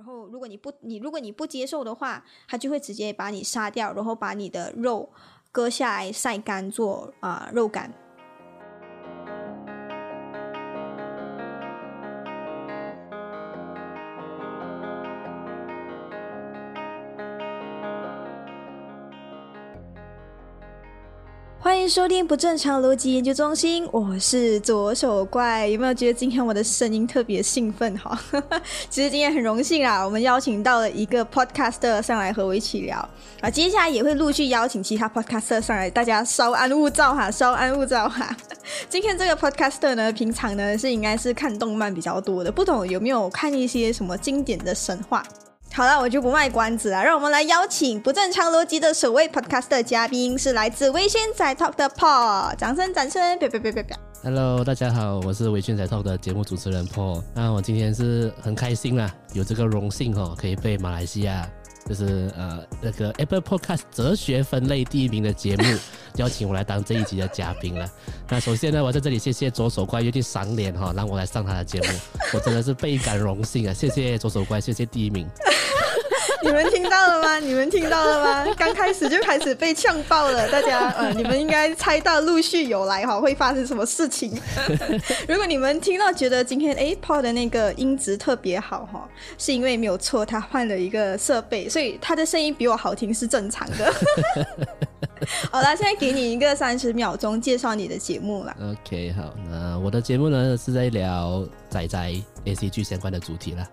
然后如果你不你如果你不接受的话，他就会直接把你杀掉，然后把你的肉割下来晒干做啊、肉干。收听不正常逻辑研究中心，我是左手怪。有没有觉得今天我的声音特别兴奋哈？其实今天很荣幸啊，我们邀请到了一个 podcaster 上来和我一起聊啊，接下来也会陆续邀请其他 podcaster 上来，大家稍安勿躁哈，稍安勿躁哈。今天这个 podcaster 呢，平常呢是应该是看动漫比较多的，不懂有没有看一些什么经典的神话？好了，我就不卖关子了，让我们来邀请不正常逻辑的首位 podcast 的嘉宾，是来自微信仔 Talk 的 Paul，掌声掌声，别别别别别。Hello，大家好，我是微信仔 Talk 的节目主持人 Paul。那我今天是很开心啦，有这个荣幸哦，可以被马来西亚就是呃那个 Apple Podcast 哲学分类第一名的节目 邀请我来当这一集的嘉宾了。那首先呢，我在这里谢谢左手怪愿意赏脸哈，让我来上他的节目，我真的是倍感荣幸啊！谢谢左手怪，谢谢第一名。你们听到了吗？你们听到了吗？刚开始就开始被呛爆了，大家呃，你们应该猜到陆续有来哈会发生什么事情。如果你们听到觉得今天哎 Paul 的那个音质特别好哈，是因为没有错，他换了一个设备，所以他的声音比我好听是正常的。好了，现在给你一个三十秒钟介绍你的节目啦。OK，好，那我的节目呢是在聊仔仔 A C G 相关的主题啦。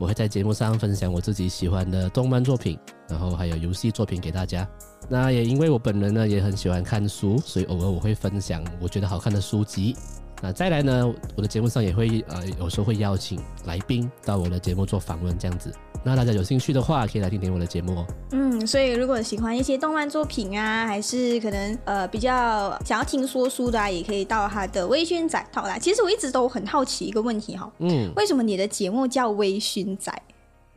我会在节目上分享我自己喜欢的动漫作品，然后还有游戏作品给大家。那也因为我本人呢也很喜欢看书，所以偶尔我会分享我觉得好看的书籍。那再来呢，我的节目上也会呃有时候会邀请来宾到我的节目做访问这样子。那大家有兴趣的话，可以来听听我的节目哦。嗯，所以如果喜欢一些动漫作品啊，还是可能呃比较想要听说书的啊，也可以到他的微醺仔套啦。其实我一直都很好奇一个问题哈，嗯，为什么你的节目叫微醺仔？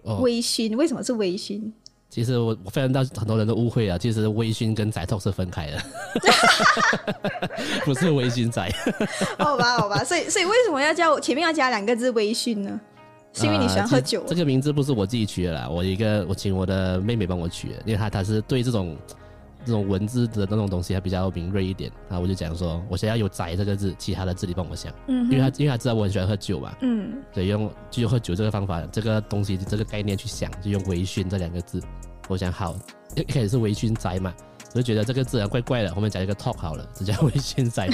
哦，微醺为什么是微醺？其实我我非常到很多人都误会了，其实微醺跟仔 talk 是分开的，不是微醺宅。好吧，好吧，所以所以为什么要叫前面要加两个字微醺呢？是因为你喜欢喝酒这个名字不是我自己取的啦，我一个我请我的妹妹帮我取的，因为她她是对这种这种文字的那种东西还比较敏锐一点，然后我就讲说，我想要有“宅”这个字，其他的字你帮我想，嗯因为他因为他知道我很喜欢喝酒嘛，嗯，所以用就用喝酒这个方法，这个东西这个概念去想，就用微醺这两个字，我想好一一开始是微醺宅嘛。我就觉得这个字啊怪怪的，后面加一个 talk 好了，只叫微醺仔。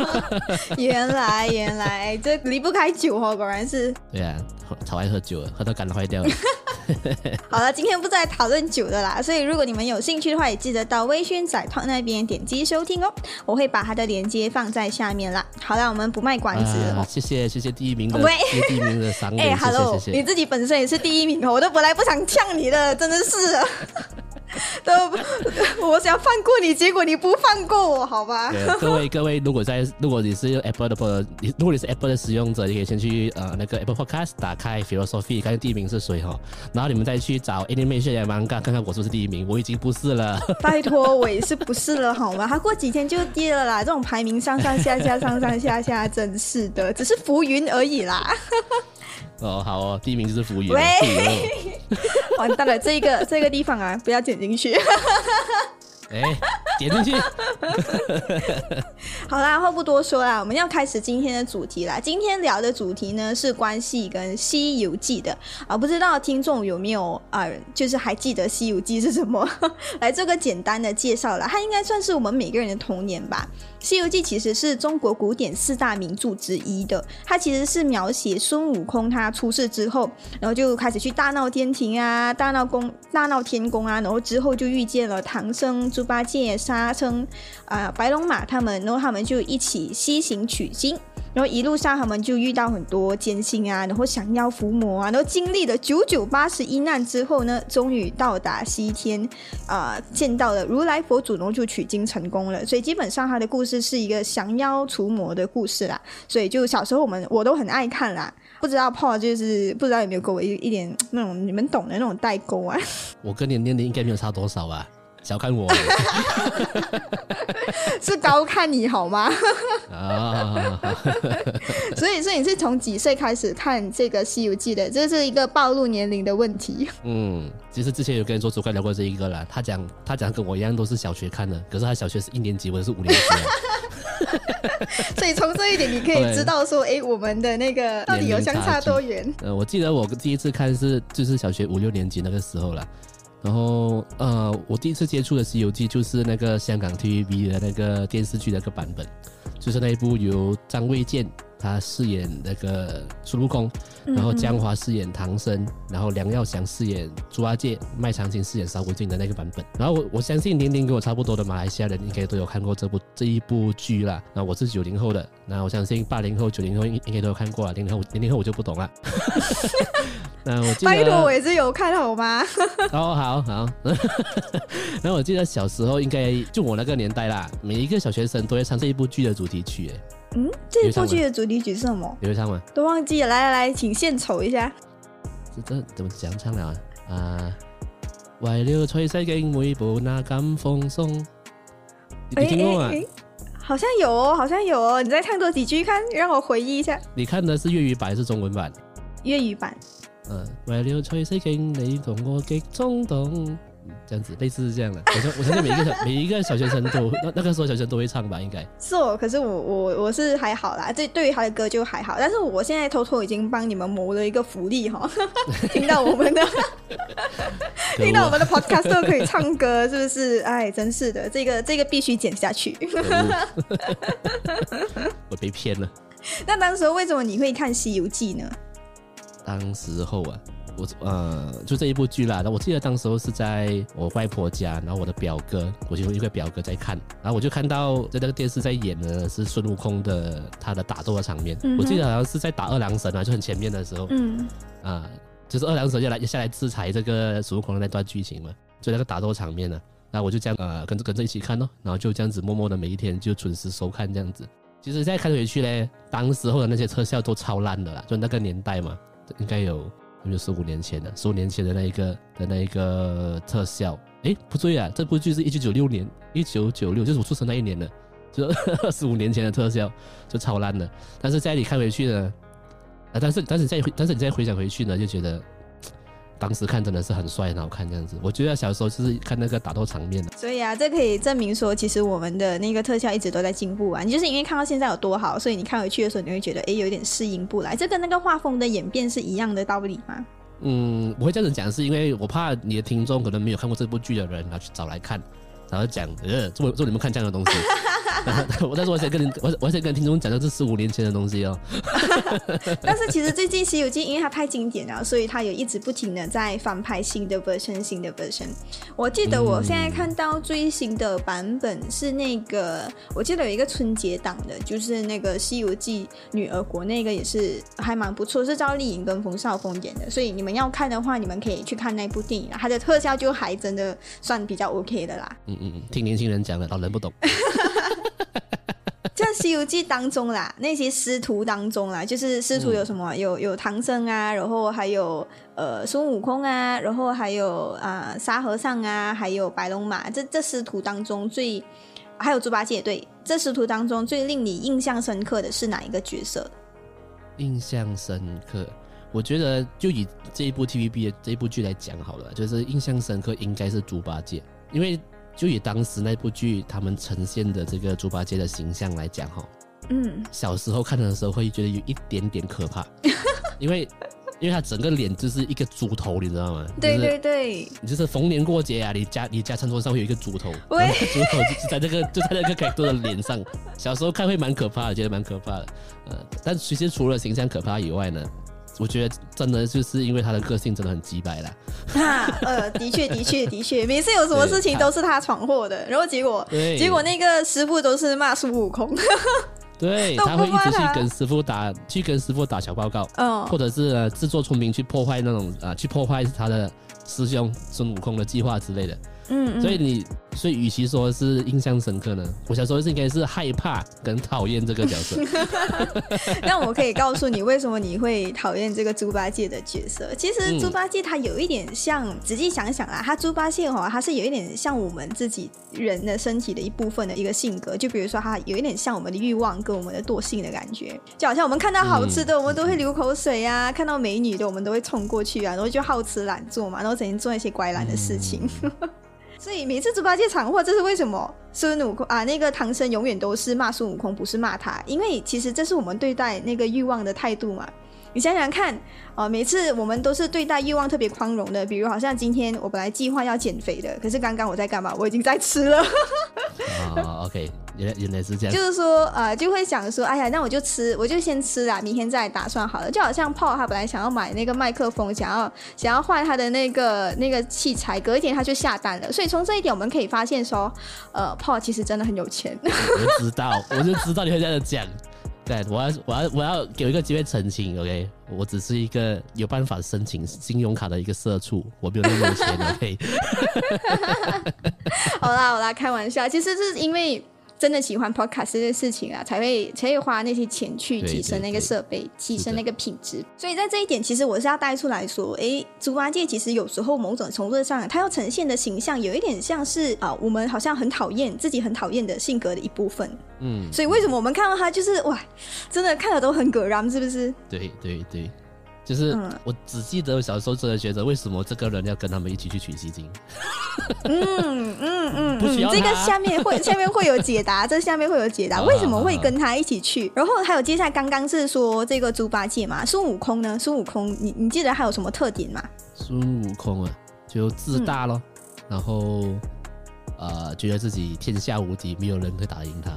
原来原来这离不开酒哦，果然是。对啊，喝超爱喝酒了，喝到肝坏掉了。好了，今天不再讨论酒的啦，所以如果你们有兴趣的话，也记得到微醺仔团那边点击收听哦，我会把它的链接放在下面啦。好了，我们不卖关子了谢谢谢谢第一名谢谢第一名的赏 哎、欸，，Hello，谢谢谢。你自己本身也是第一名哦，我都本来不想呛你的，真的是。都，我想放过你，结果你不放过我，好吧？各位 各位，如果在如果你是用 Apple 的，你如果你是 Apple 的使用者，你可以先去呃那个 Apple Podcast 打开 Philosophy，看看第一名是谁哈，然后你们再去找 Animation 呀 Manga，看看我是不是第一名，我已经不是了。拜托，我也是不是了好吗？他过几天就跌了啦，这种排名上上下下，上上下下，真是的，只是浮云而已啦。哦，好哦，第一名就是浮云。喂哦完蛋了，这个 这个地方啊，不要剪进去。哎，剪进去。好啦，话不多说啦，我们要开始今天的主题啦。今天聊的主题呢是关系跟《西游记》的啊，不知道听众有没有啊、就是还记得《西游记》是什么？来做个简单的介绍啦，它应该算是我们每个人的童年吧。《西游记》其实是中国古典四大名著之一的，它其实是描写孙悟空他出世之后，然后就开始去大闹天庭啊，大闹宫、大闹天宫啊，然后之后就遇见了唐僧、猪八戒、沙僧、啊、白龙马他们，然后他们就一起西行取经。然后一路上他们就遇到很多艰辛啊，然后降妖伏魔啊，然后经历了九九八十一难之后呢，终于到达西天，啊、见到了如来佛祖，然后就取经成功了。所以基本上他的故事是一个降妖除魔的故事啦。所以就小时候我们我都很爱看啦。不知道 Paul 就是不知道有没有给我一一点那种你们懂的那种代沟啊？我跟你年龄应该没有差多少吧？小看我 是高看你好吗？啊！所以，所以你是从几岁开始看这个《西游记》的？这是一个暴露年龄的问题。嗯，其实之前有跟做主管聊过这一个啦。他讲他讲跟我一样都是小学看的，可是他小学是一年级，我是五年级。所以从这一点你可以知道说，哎，我们的那个到底有相差多远？呃，我记得我第一次看是就是小学五六年级那个时候了。然后，呃，我第一次接触的《西游记》就是那个香港 TVB 的那个电视剧的一个版本，就是那一部由张卫健。他饰演那个孙悟空，然后江华饰演唐僧，然后梁耀祥饰演猪八戒，麦长青饰演沙悟净的那个版本。然后我我相信年龄跟我差不多的马来西亚人应该都有看过这部这一部剧啦。那我是九零后的，那我相信八零后、九零后应应该都有看过了。零零后零零后我就不懂了。那我记得，拜托我也是有看好吗？哦，好好。那我记得小时候应该就我那个年代啦，每一个小学生都会唱这一部剧的主题曲，哎。嗯，这一部剧的主题曲是什么？你会唱吗？都忘记了。来来来，请献丑一下。这这怎么讲唱了啊？啊为了吹世间每步那敢放松。你听过吗？好像有哦，好像有哦。你再唱多几句看，让我回忆一下。你看的是粤语版还是中文版？粤语版。嗯，为了吹世间，你同我极冲动。这样子，类似是这样的。我相我相信每一个小 每一个小学生都那那个时候小学生都会唱吧，应该是哦。可是我我我是还好啦，这对于他的歌就还好。但是我现在偷偷已经帮你们谋了一个福利哈，听到我们的 听到我们的 podcast 都可以唱歌，是不是？哎，真是的，这个这个必须剪下去。我被骗了。那当时为什么你会看《西游记》呢？当时候啊。我呃，就这一部剧啦。那我记得当时候是在我外婆家，然后我的表哥，我其中一个表哥在看，然后我就看到在那个电视在演的是孙悟空的他的打斗的场面。我记得好像是在打二郎神啊，就很前面的时候，嗯，啊，就是二郎神要来下来制裁这个孙悟空的那段剧情嘛，就那个打斗场面呢。那我就这样呃跟着跟着一起看咯，然后就这样子默默的每一天就准时收看这样子。其实现在看回去呢，当时候的那些特效都超烂的啦，就那个年代嘛，应该有。就十五年前的，十五年前的那一个的那一个特效，哎，不对啊，这部剧是一九九六年，一九九六就是我出生那一年的，就 二十五年前的特效就超烂的。但是在你看回去呢，啊，但是但是再但是你再回想回去呢，就觉得。当时看真的是很帅很好看这样子，我觉得小时候就是看那个打斗场面的。所以啊，这可以证明说，其实我们的那个特效一直都在进步啊。你就是因为看到现在有多好，所以你看回去的时候，你会觉得哎，有点适应不来。这跟那个画风的演变是一样的道理吗？嗯，我会这样子讲，是因为我怕你的听众可能没有看过这部剧的人，然后去找来看，然后讲呃，做做你们看这样的东西。我但是我想跟你，我我想跟听众讲的是十五年前的东西哦。但是其实最近《西游记》因为它太经典了，所以它有一直不停的在翻拍新的 version，新的 version。我记得我现在看到最新的版本是那个，我记得有一个春节档的，就是那个《西游记女儿国》，那个也是还蛮不错，是赵丽颖跟冯绍峰演的。所以你们要看的话，你们可以去看那部电影，它的特效就还真的算比较 OK 的啦。嗯嗯嗯，听年轻人讲的，老人不懂。在《西游记》当中啦，那些师徒当中啦，就是师徒有什么？有有唐僧啊，然后还有呃孙悟空啊，然后还有啊沙和尚啊，还有白龙马。这这师徒当中最还有猪八戒。对，这师徒当中最令你印象深刻的是哪一个角色？印象深刻，我觉得就以这一部 TVB 的这一部剧来讲好了，就是印象深刻应该是猪八戒，因为。就以当时那部剧他们呈现的这个猪八戒的形象来讲，哈，嗯，小时候看的时候会觉得有一点点可怕，因为因为他整个脸就是一个猪头，你知道吗？对对对，你就是逢年过节啊，你家你家餐桌上会有一个猪头，猪头就在这个 就在那个凯多的脸上，小时候看会蛮可怕的，觉得蛮可怕的，呃，但其实除了形象可怕以外呢。我觉得真的就是因为他的个性真的很鸡白啦。啊，呃，的确，的确，的确，每次有什么事情都是他闯祸的，然后结果，结果那个师傅都是骂孙悟空。对，他会一直去跟师傅打，去跟师傅打小报告，嗯，或者是自作聪明去破坏那种啊，去破坏他的师兄孙悟空的计划之类的。嗯，所以你，所以与其说是印象深刻呢，我想说是应该是害怕跟讨厌这个角色。那我可以告诉你，为什么你会讨厌这个猪八戒的角色？其实猪八戒他有一点像，仔细想想啊，他猪八戒哈，他是有一点像我们自己人的身体的一部分的一个性格。就比如说，他有一点像我们的欲望跟我们的惰性的感觉，就好像我们看到好吃的，我们都会流口水啊；看到美女的，我们都会冲过去啊，然后就好吃懒做嘛，然后整天做一些乖懒的事情。所以每次猪八戒闯祸，这是为什么？孙悟空啊，那个唐僧永远都是骂孙悟空，不是骂他，因为其实这是我们对待那个欲望的态度嘛。你想想看，呃，每次我们都是对待欲望特别宽容的，比如好像今天我本来计划要减肥的，可是刚刚我在干嘛？我已经在吃了。啊，OK。原原来是这样，就是说，呃，就会想说，哎呀，那我就吃，我就先吃啦，明天再打算好了。就好像 Paul 他本来想要买那个麦克风，想要想要换他的那个那个器材，隔一天他就下单了。所以从这一点我们可以发现说，呃，，Paul 其实真的很有钱。我知道，我就知道你会这样讲。对，我要我要我要给一个机会澄清，OK？我只是一个有办法申请信用卡的一个社畜，我没有那么有钱，OK？好啦好啦，开玩笑，其实是因为。真的喜欢 podcast 这件事情啊，才会才会花那些钱去提升那个设备，提升那个品质。所以在这一点，其实我是要带出来说，哎，猪八戒其实有时候某种程度上，他要呈现的形象有一点像是啊，我们好像很讨厌自己很讨厌的性格的一部分。嗯，所以为什么我们看到他就是哇，真的看了都很葛然，是不是？对对对。就是我只记得小时候真的觉得，为什么这个人要跟他们一起去取西经？嗯嗯嗯，不需要这个下面会 下面会有解答，这下面会有解答，为什么会跟他一起去？然后还有接下来刚刚是说这个猪八戒嘛，孙悟空呢？孙悟空，你你记得还有什么特点吗？孙悟空啊，就自大咯，然后呃，觉得自己天下无敌，没有人会打赢他。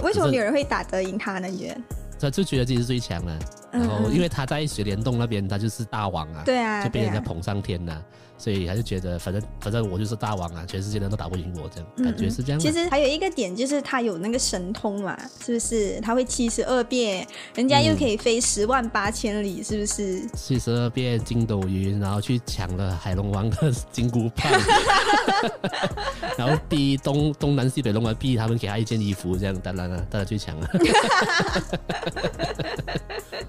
为什么没有人会打得赢他呢？你觉得？他就觉得自己是最强的。然后，因为他在水帘洞那边，他就是大王啊，对啊，就被人家捧上天了。所以还是觉得，反正反正我就是大王啊，全世界人都打不赢我，这样感觉是这样。其实还有一个点就是他有那个神通嘛，是不是？他会七十二变，人家又可以飞十万八千里，是不是？七十二变筋斗云，然后去抢了海龙王的金箍棒，然后逼东东南西北龙王逼他们给他一件衣服，这样当然了，当然去抢了。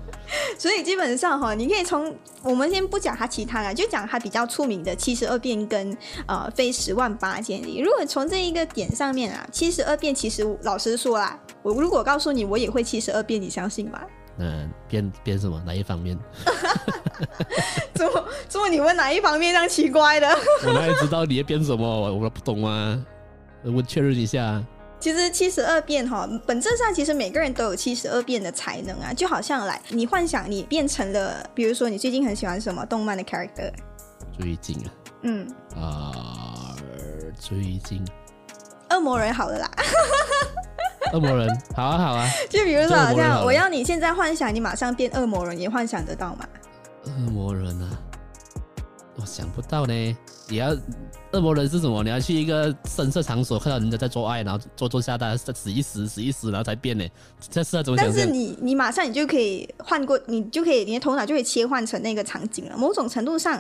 所以基本上哈，你可以从我们先不讲它其他的，就讲它比较出名的七十二变跟呃飞十万八千里。如果从这一个点上面啊，七十二变其实老实说啦，我如果告诉你我也会七十二变，你相信吗？嗯，变变什么？哪一方面？怎 么怎么？你问哪一方面这样奇怪的？我哪里知道你要变什么？我我不懂啊，我确认一下。其实七十二变哈，本质上其实每个人都有七十二变的才能啊，就好像来你幻想你变成了，比如说你最近很喜欢什么动漫的 character？最近啊，嗯。啊，最近。恶魔人好了啦，恶魔人好啊好啊，就比如说好像我要你现在幻想你马上变恶魔人，你幻想得到吗？恶魔人啊，我想不到呢，你要。恶魔人是什么？你要去一个深色场所，看到人家在做爱，然后做做下单，死一死，死一死，然后才变呢？这是那种但是你你马上你就可以换过，你就可以你的头脑就可以切换成那个场景了。某种程度上，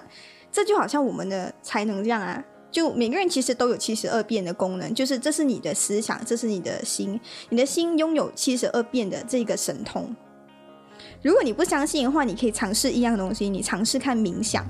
这就好像我们的才能这样啊。就每个人其实都有七十二变的功能，就是这是你的思想，这是你的心，你的心拥有七十二变的这个神通。如果你不相信的话，你可以尝试一样东西，你尝试看冥想。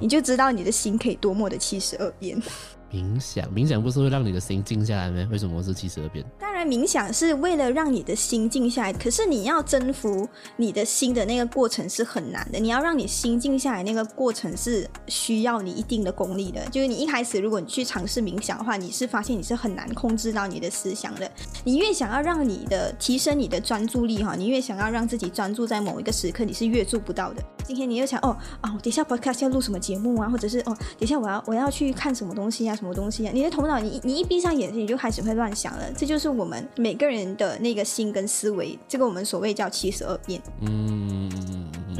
你就知道你的心可以多么的七十二变。冥想，冥想不是会让你的心静下来吗？为什么是七十二变？当然，冥想是为了让你的心静下来。可是你要征服你的心的那个过程是很难的。你要让你心静下来，那个过程是需要你一定的功力的。就是你一开始，如果你去尝试冥想的话，你是发现你是很难控制到你的思想的。你越想要让你的提升你的专注力哈，你越想要让自己专注在某一个时刻，你是越做不到的。今天你又想哦啊，等下 podcast 要录什么节目啊，或者是哦，等下我要我要去看什么东西啊？什么东西啊？你的头脑，你你一闭上眼睛，你就开始会乱想了。这就是我们每个人的那个心跟思维，这个我们所谓叫七十二变。嗯，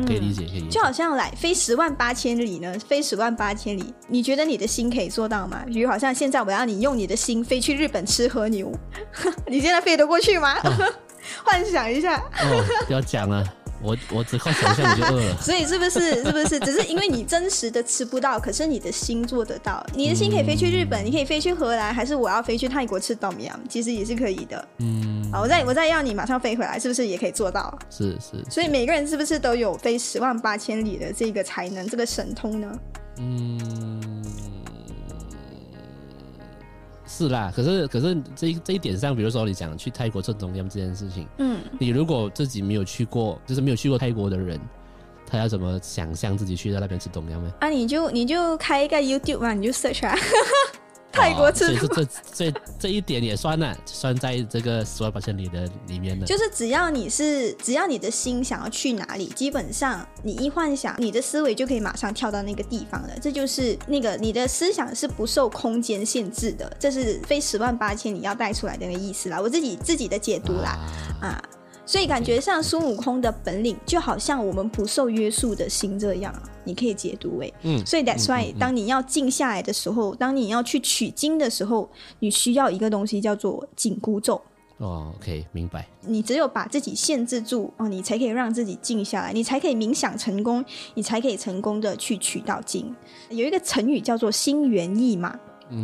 可以理解，可以理解。就好像来飞十万八千里呢，飞十万八千里，你觉得你的心可以做到吗？比如好像现在我要你用你的心飞去日本吃和牛，你现在飞得过去吗？幻想一下。哦，不要讲了。我我只靠想象我就饿了。所以是不是是不是只是因为你真实的吃不到，可是你的心做得到？你的心可以飞去日本，你可以飞去荷兰，还是我要飞去泰国吃冬阳？其实也是可以的。嗯，好，我再我再要你马上飞回来，是不是也可以做到？是是，所以每个人是不是都有飞十万八千里的这个才能，这个神通呢？嗯，是啦。可是可是这一这一点上，比如说你讲去泰国吃中央这件事情，嗯，你如果自己没有去过，就是没有去过泰国的人，他要怎么想象自己去到那边吃东阳呢？啊，你就你就开一个 YouTube 嘛，你就 search 啊。泰国吃，所以这这这一点也算了，算在这个十万八千里的里面的。就是只要你是，只要你的心想要去哪里，基本上你一幻想，你的思维就可以马上跳到那个地方了。这就是那个你的思想是不受空间限制的，这是非十万八千里要带出来的那个意思啦。我自己自己的解读啦，啊。所以感觉像孙悟空的本领，就好像我们不受约束的心这样，你可以解读为。嗯。所以 that's why，当你要静下来的时候，当你要去取经的时候，你需要一个东西叫做紧箍咒。哦，OK，明白。你只有把自己限制住哦，你才可以让自己静下来，你才可以冥想成功，你才可以成功的去取到经。有一个成语叫做心猿意马，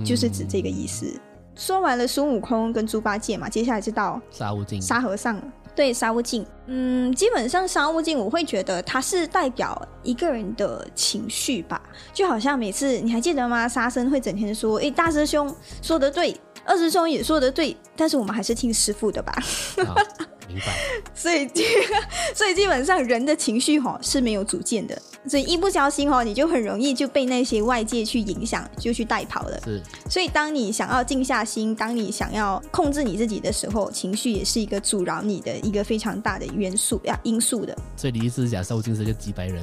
就是指这个意思。说完了孙悟空跟猪八戒嘛，接下来就到沙悟净、沙和尚。对沙悟净，嗯，基本上沙悟净，我会觉得他是代表一个人的情绪吧，就好像每次你还记得吗？沙僧会整天说：“哎，大师兄说得对，二师兄也说得对，但是我们还是听师傅的吧。”明白。所以，所以基本上人的情绪哈是没有主见的。所以一不小心哦，你就很容易就被那些外界去影响，就去带跑了。是。所以当你想要静下心，当你想要控制你自己的时候，情绪也是一个阻挠你的一个非常大的元素呀，因素的。所以你意思是讲受精是个几百人？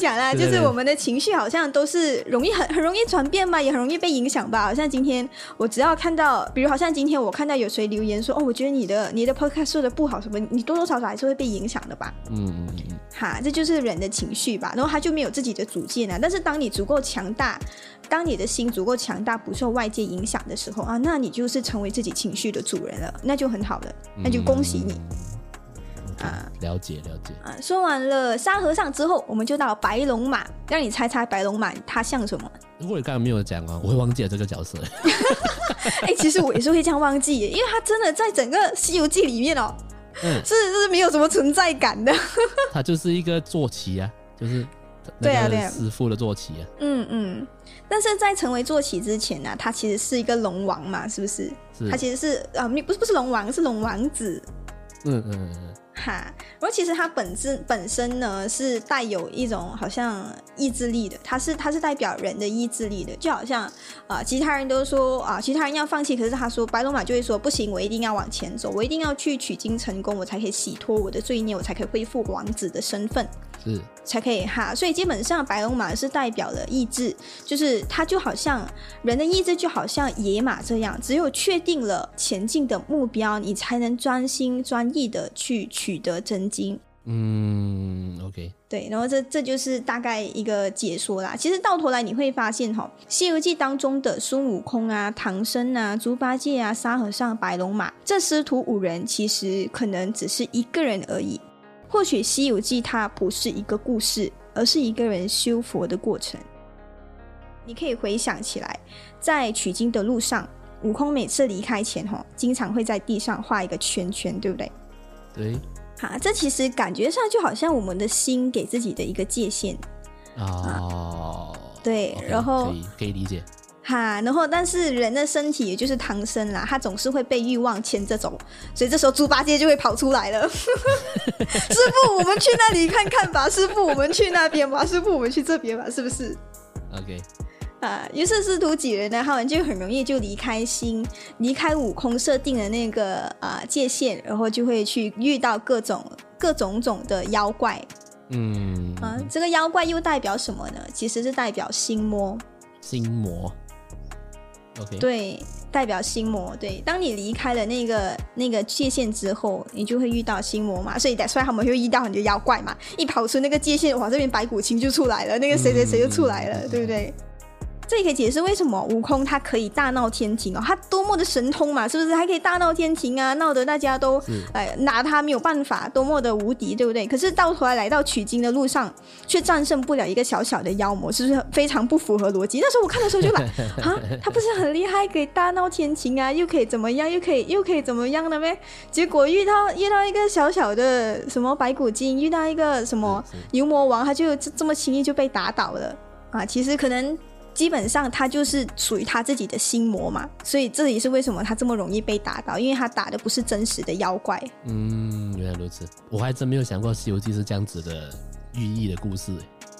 讲啦，就是我们的情绪好像都是容易很很容易转变嘛，也很容易被影响吧。好像今天我只要看到，比如好像今天我看到有谁留言说，哦，我觉得你的你的 podcast 说的不好什么，你多多少少还是会被影响的吧。嗯嗯嗯。哈，这就是人的情绪吧。然后他就没有自己的主见啊。但是当你足够强大，当你的心足够强大，不受外界影响的时候啊，那你就是成为自己情绪的主人了，那就很好了，那就恭喜你。啊，了解了解啊！说完了沙和尚之后，我们就到白龙马，让你猜猜白龙马它像什么？如果你刚刚没有讲啊，我会忘记了这个角色。哎，其实我也是会这样忘记，因为它真的在整个《西游记》里面哦，嗯，是是没有什么存在感的。它就是一个坐骑啊，就是对啊对啊，师傅的坐骑啊。嗯嗯，但是在成为坐骑之前呢，他其实是一个龙王嘛，是不是？是。他其实是啊，不是不是龙王，是龙王子。嗯嗯嗯。哈，然后其实它本质本身呢是带有一种好像意志力的，它是它是代表人的意志力的，就好像啊，其他人都说啊，其他人要放弃，可是他说白龙马就会说不行，我一定要往前走，我一定要去取经成功，我才可以洗脱我的罪孽，我才可以恢复王子的身份。是才可以哈，所以基本上白龙马是代表了意志，就是它就好像人的意志，就好像野马这样，只有确定了前进的目标，你才能专心专意的去取得真经。嗯，OK，对，然后这这就是大概一个解说啦。其实到头来你会发现哈，《西游记》当中的孙悟空啊、唐僧啊、猪八戒啊、沙和尚、白龙马这师徒五人，其实可能只是一个人而已。或许《西游记》它不是一个故事，而是一个人修佛的过程。你可以回想起来，在取经的路上，悟空每次离开前，哈，经常会在地上画一个圈圈，对不对？对。好，这其实感觉上就好像我们的心给自己的一个界限。哦。对，然后可以可以理解。哈，然后但是人的身体也就是唐僧啦，他总是会被欲望牵着走，所以这时候猪八戒就会跑出来了。师傅，我们去那里看看吧。师傅，我们去那边吧。师傅，我们去这边吧，是不是？OK。啊，于是师徒几人呢，他们就很容易就离开心，离开悟空设定的那个啊界限，然后就会去遇到各种各种种的妖怪。嗯。啊，这个妖怪又代表什么呢？其实是代表心魔。心魔。对，代表心魔。对，当你离开了那个那个界限之后，你就会遇到心魔嘛。所以，所以他们会遇到很多妖怪嘛。一跑出那个界限，哇，这边白骨精就出来了，那个谁谁谁就出来了，对不对？这也可以解释为什么悟空他可以大闹天庭哦，他多么的神通嘛，是不是？还可以大闹天庭啊，闹得大家都哎拿他没有办法，多么的无敌，对不对？可是到头来来到取经的路上，却战胜不了一个小小的妖魔，是不是非常不符合逻辑？那时候我看的时候就 来啊，他不是很厉害，可以大闹天庭啊，又可以怎么样，又可以又可以怎么样的呗？结果遇到遇到一个小小的什么白骨精，遇到一个什么牛魔王，他就这么轻易就被打倒了啊！其实可能。基本上他就是属于他自己的心魔嘛，所以这也是为什么他这么容易被打倒，因为他打的不是真实的妖怪。嗯，原来如此，我还真没有想过《西游记》是这样子的寓意的故事。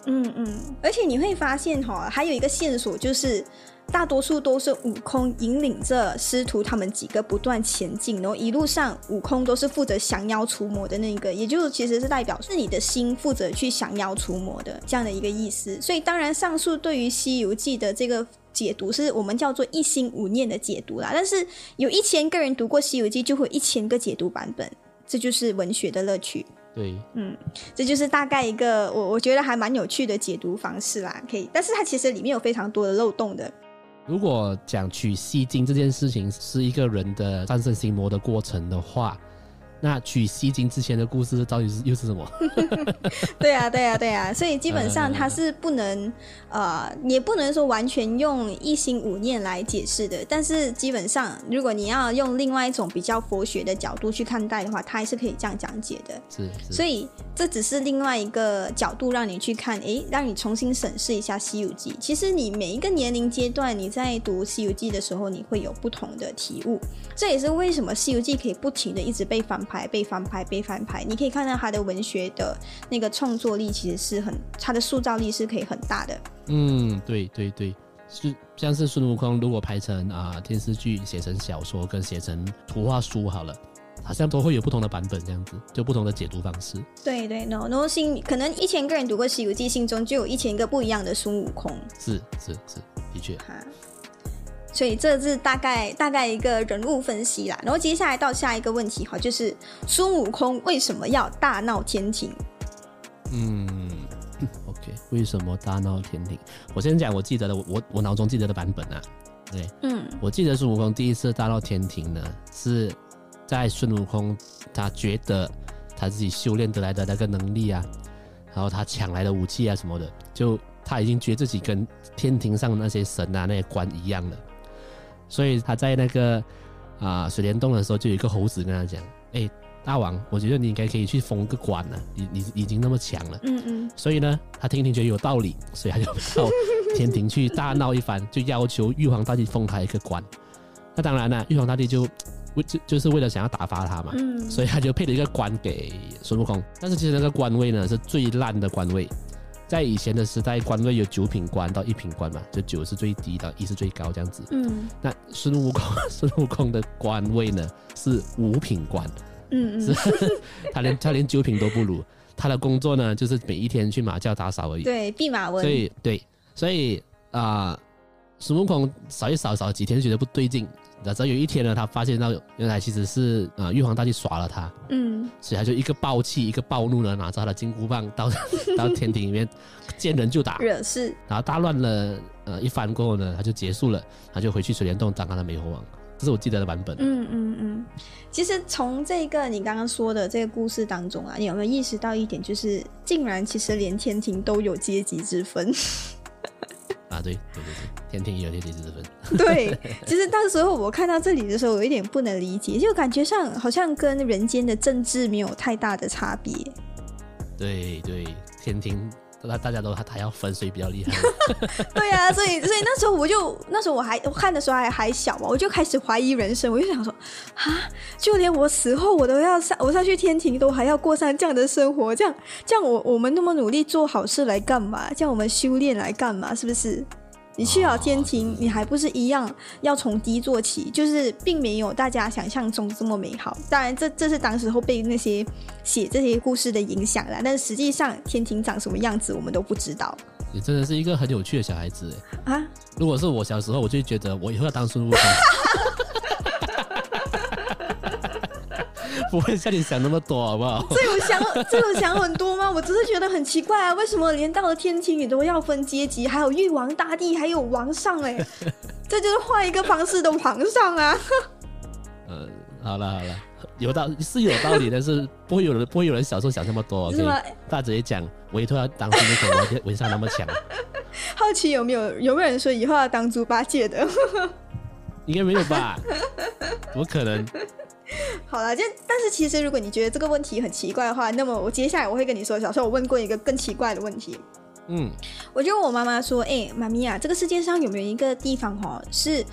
嗯嗯，而且你会发现哈，还有一个线索就是。大多数都是悟空引领着师徒他们几个不断前进，然后一路上悟空都是负责降妖除魔的那一个，也就其实是代表是你的心负责去降妖除魔的这样的一个意思。所以当然上述对于《西游记》的这个解读是我们叫做一心五念的解读啦。但是有一千个人读过《西游记》，就会有一千个解读版本，这就是文学的乐趣。对，嗯，这就是大概一个我我觉得还蛮有趣的解读方式啦。可以，但是它其实里面有非常多的漏洞的。如果讲取西经这件事情是一个人的战胜心魔的过程的话。那取西经之前的故事到底是又是什么？对啊，对啊，对啊，所以基本上它是不能 呃，也不能说完全用一心五念来解释的。但是基本上，如果你要用另外一种比较佛学的角度去看待的话，它还是可以这样讲解的。是，所以这只是另外一个角度让你去看，诶，让你重新审视一下《西游记》。其实你每一个年龄阶段，你在读《西游记》的时候，你会有不同的体悟。这也是为什么《西游记》可以不停的一直被翻。拍被翻拍被翻拍，你可以看到他的文学的那个创作力其实是很，他的塑造力是可以很大的。嗯，对对对，是像是孙悟空，如果拍成啊电视剧，写成小说跟写成图画书好了，好像都会有不同的版本，这样子就不同的解读方式。对对，no no 心可能一千个人读过《西游记》，心中就有一千个不一样的孙悟空。是是是，的确。所以这是大概大概一个人物分析啦，然后接下来到下一个问题哈，就是孙悟空为什么要大闹天庭？嗯，OK，为什么大闹天庭？我先讲我记得的，我我脑中记得的版本啊，对，嗯，我记得孙悟空第一次大闹天庭呢，是在孙悟空他觉得他自己修炼得来的那个能力啊，然后他抢来的武器啊什么的，就他已经觉得自己跟天庭上那些神啊那些官一样了。所以他在那个啊水帘洞的时候，就有一个猴子跟他讲：“哎，大王，我觉得你应该可以去封个官了，你你已经那么强了。”嗯嗯。所以呢，他听听觉得有道理，所以他就到天庭去大闹一番，就要求玉皇大帝封他一个官。那当然了，玉皇大帝就为就就是为了想要打发他嘛，所以他就配了一个官给孙悟空。但是其实那个官位呢，是最烂的官位。在以前的时代，官位有九品官到一品官嘛，就九是最低的，一是最高这样子。嗯，那孙悟空，孙悟空的官位呢是五品官。嗯嗯，他连他连九品都不如，他的工作呢就是每一天去马厩打扫而已。对，弼马温。所以对，所以啊，孙悟空扫一扫扫几天，觉得不对劲。然后有一天呢，他发现到原来其实是啊玉皇大帝耍了他，嗯，所以他就一个暴气一个暴怒呢，拿着他的金箍棒到到天庭里面见人就打，惹事，然后大乱了呃一番过后呢，他就结束了，他就回去水帘洞当他的美猴王，这是我记得的版本。嗯嗯嗯，其实从这个你刚刚说的这个故事当中啊，你有没有意识到一点，就是竟然其实连天庭都有阶级之分。啊，对对对对，天庭也有阶级之分。对，其实当时候我看到这里的时候，有一点不能理解，就感觉上好像跟人间的政治没有太大的差别。对对，天庭。那大家都他他要分，所以比较厉害？对呀，所以所以那时候我就那时候我还我看的时候还还小嘛，我就开始怀疑人生。我就想说，啊，就连我死后我都要上我上去天庭，都还要过上这样的生活，这样这样我我们那么努力做好事来干嘛？这样我们修炼来干嘛？是不是？你去了天庭，你还不是一样要从低做起？就是并没有大家想象中这么美好。当然，这这是当时候被那些写这些故事的影响了。但是实际上，天庭长什么样子，我们都不知道。你真的是一个很有趣的小孩子哎！啊，如果是我小时候，我就觉得我以后要当孙悟空。不会像你想那么多，好不好？这有想这有想很多吗？我只是觉得很奇怪啊，为什么连到了天庭你都要分阶级？还有玉皇大帝，还有王上哎，这就是换一个方式的皇上啊。嗯，好了好了，有道是有道理，但是不会有人不会有人小时候想那么多。是吗？大姐讲，我以后要当时候，我为啥那么强？好奇有没有有没有人说以后要当猪八戒的？应该没有吧？怎么可能？好了，就但是其实如果你觉得这个问题很奇怪的话，那么我接下来我会跟你说，小时候我问过一个更奇怪的问题。嗯，我就问我妈妈说：“哎，妈咪啊，这个世界上有没有一个地方哈是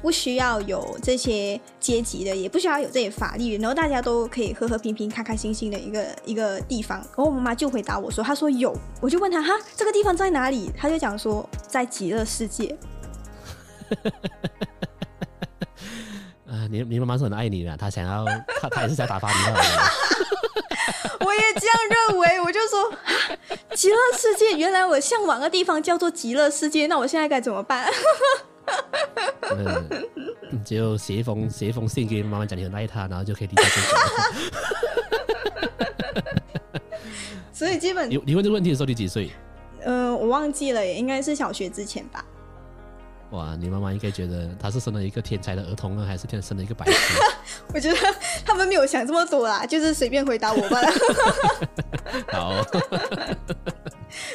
不需要有这些阶级的，也不需要有这些法律，然后大家都可以和和平平、开开心心的一个一个地方？”然后我妈妈就回答我说：“她说有。”我就问她：“哈，这个地方在哪里？”她就讲说：“在极乐世界。”啊，你你妈妈是很爱你的，她想要，她她也是想打发你的。我也这样认为，我就说，极乐世界，原来我向往的地方叫做极乐世界，那我现在该怎么办？嗯，就写一封写一封信给妈妈讲你很爱她，然后就可以离开这里。所以基本你你问这个问题的时候，你几岁？呃，我忘记了，也应该是小学之前吧。哇，你妈妈应该觉得她是生了一个天才的儿童呢，还是天生了一个白痴？我觉得他们没有想这么多啦，就是随便回答我吧。好。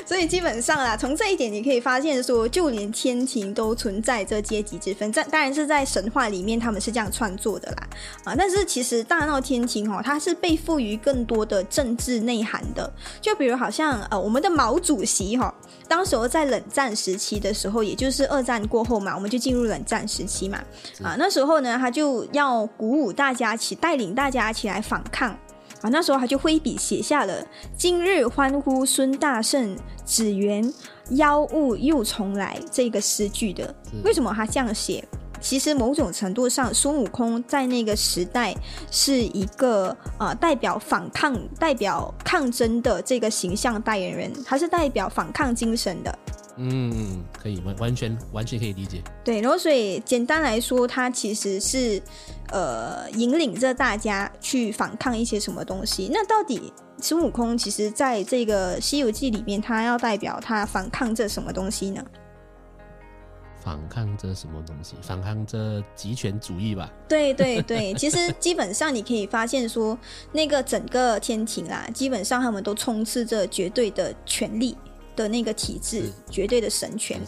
所以基本上啦，从这一点你可以发现，说就连天庭都存在这阶级之分。这当然是在神话里面他们是这样创作的啦，啊，但是其实大闹天庭哦，它是被赋予更多的政治内涵的。就比如好像呃，我们的毛主席哈，当时候在冷战时期的时候，也就是二战过后嘛，我们就进入冷战时期嘛，啊，那时候呢，他就要鼓舞大家起，带领大家起来反抗。啊，那时候他就挥笔写下了“今日欢呼孙大圣，只缘妖物又重来”这个诗句的。为什么他这样写？其实某种程度上，孙悟空在那个时代是一个呃代表反抗、代表抗争的这个形象代言人，他是代表反抗精神的。嗯，可以完完全完全可以理解。对，然后所以简单来说，他其实是。呃，引领着大家去反抗一些什么东西？那到底孙悟空其实在这个《西游记》里面，他要代表他反抗着什么东西呢？反抗着什么东西？反抗着极权主义吧。对对对，其实基本上你可以发现说，那个整个天庭啦，基本上他们都充斥着绝对的权力的那个体制，绝对的神权。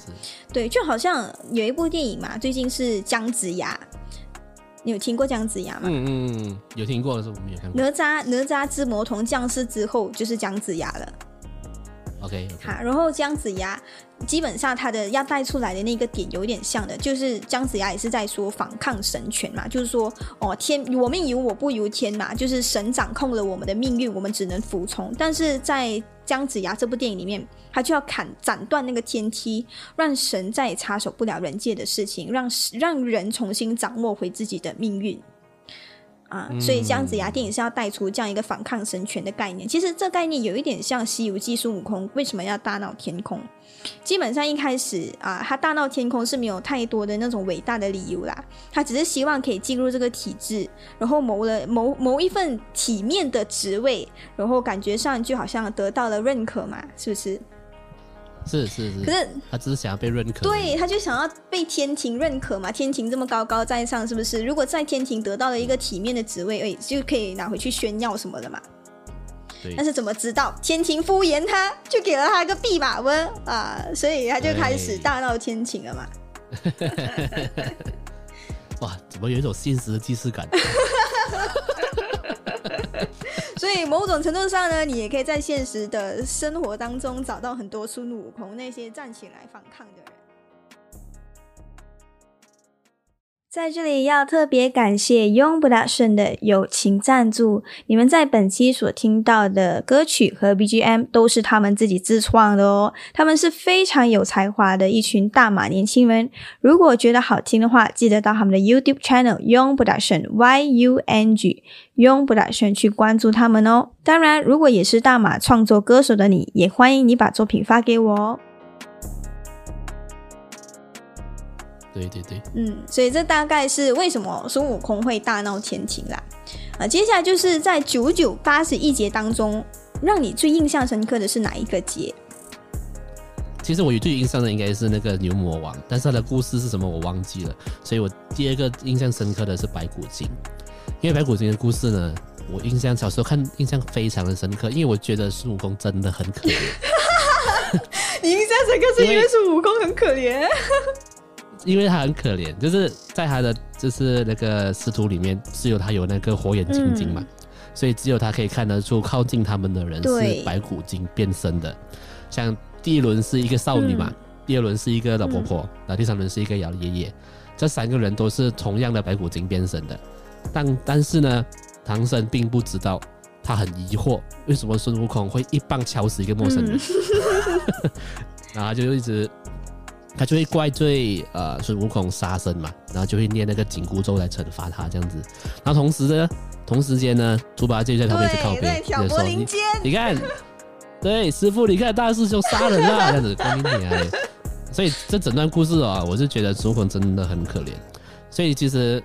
对，就好像有一部电影嘛，最近是姜子牙。你有听过姜子牙吗？嗯嗯嗯，有听过，是我们有看过。哪吒哪吒之魔童降世之后，就是姜子牙了。OK，好，然后姜子牙基本上他的要带出来的那个点有点像的，就是姜子牙也是在说反抗神权嘛，就是说哦天我命由我不由天嘛，就是神掌控了我们的命运，我们只能服从。但是在姜子牙这部电影里面，他就要砍斩断那个天梯，让神再也插手不了人界的事情，让让人重新掌握回自己的命运。啊，所以姜子牙电影是要带出这样一个反抗神权的概念。其实这概念有一点像《西游记》孙悟空为什么要大闹天空。基本上一开始啊，他大闹天空是没有太多的那种伟大的理由啦，他只是希望可以进入这个体制，然后谋了谋谋一份体面的职位，然后感觉上就好像得到了认可嘛，是不是？是是是，可是他只是想要被认可，对，他就想要被天庭认可嘛。天庭这么高高在上，是不是？如果在天庭得到了一个体面的职位，哎，就可以拿回去炫耀什么的嘛。对。但是怎么知道天庭敷衍他，就给了他一个弼马温啊，所以他就开始大闹天庭了嘛。哇，怎么有一种现实的既视感？所以某种程度上呢，你也可以在现实的生活当中找到很多孙悟空那些站起来反抗的在这里要特别感谢 Young Production 的友情赞助，你们在本期所听到的歌曲和 BGM 都是他们自己自创的哦。他们是非常有才华的一群大马年轻人，如果觉得好听的话，记得到他们的 YouTube Channel Young Production Y U N G Young Production 去关注他们哦。当然，如果也是大马创作歌手的你，也欢迎你把作品发给我哦。对对对，嗯，所以这大概是为什么孙悟空会大闹天庭啦。啊，接下来就是在九九八十一节当中，让你最印象深刻的是哪一个节？其实我最印象的应该是那个牛魔王，但是他的故事是什么我忘记了，所以我第二个印象深刻的是白骨精，因为白骨精的故事呢，我印象小时候看印象非常的深刻，因为我觉得孙悟空真的很可怜。你印象深刻是因为孙悟空很可怜，因为他很可怜，就是在他的就是那个师徒里面，只有他有那个火眼金睛嘛，所以只有他可以看得出靠近他们的人是白骨精变身的。像第一轮是一个少女嘛，第二轮是一个老婆婆，那第三轮是一个老爷爷，这三个人都是同样的白骨精变身的。但但是呢，唐僧并不知道。他很疑惑，为什么孙悟空会一棒敲死一个陌生人？然后就一直，他就会怪罪呃孙悟空杀生嘛，然后就会念那个紧箍咒来惩罚他这样子。然后同时呢，同时间呢，猪八戒在旁边是靠边，挑拨离间。你看，对师傅，你看大师兄杀人了这样子，光明你啊！所以这整段故事啊，我是觉得孙悟空真的很可怜。所以其实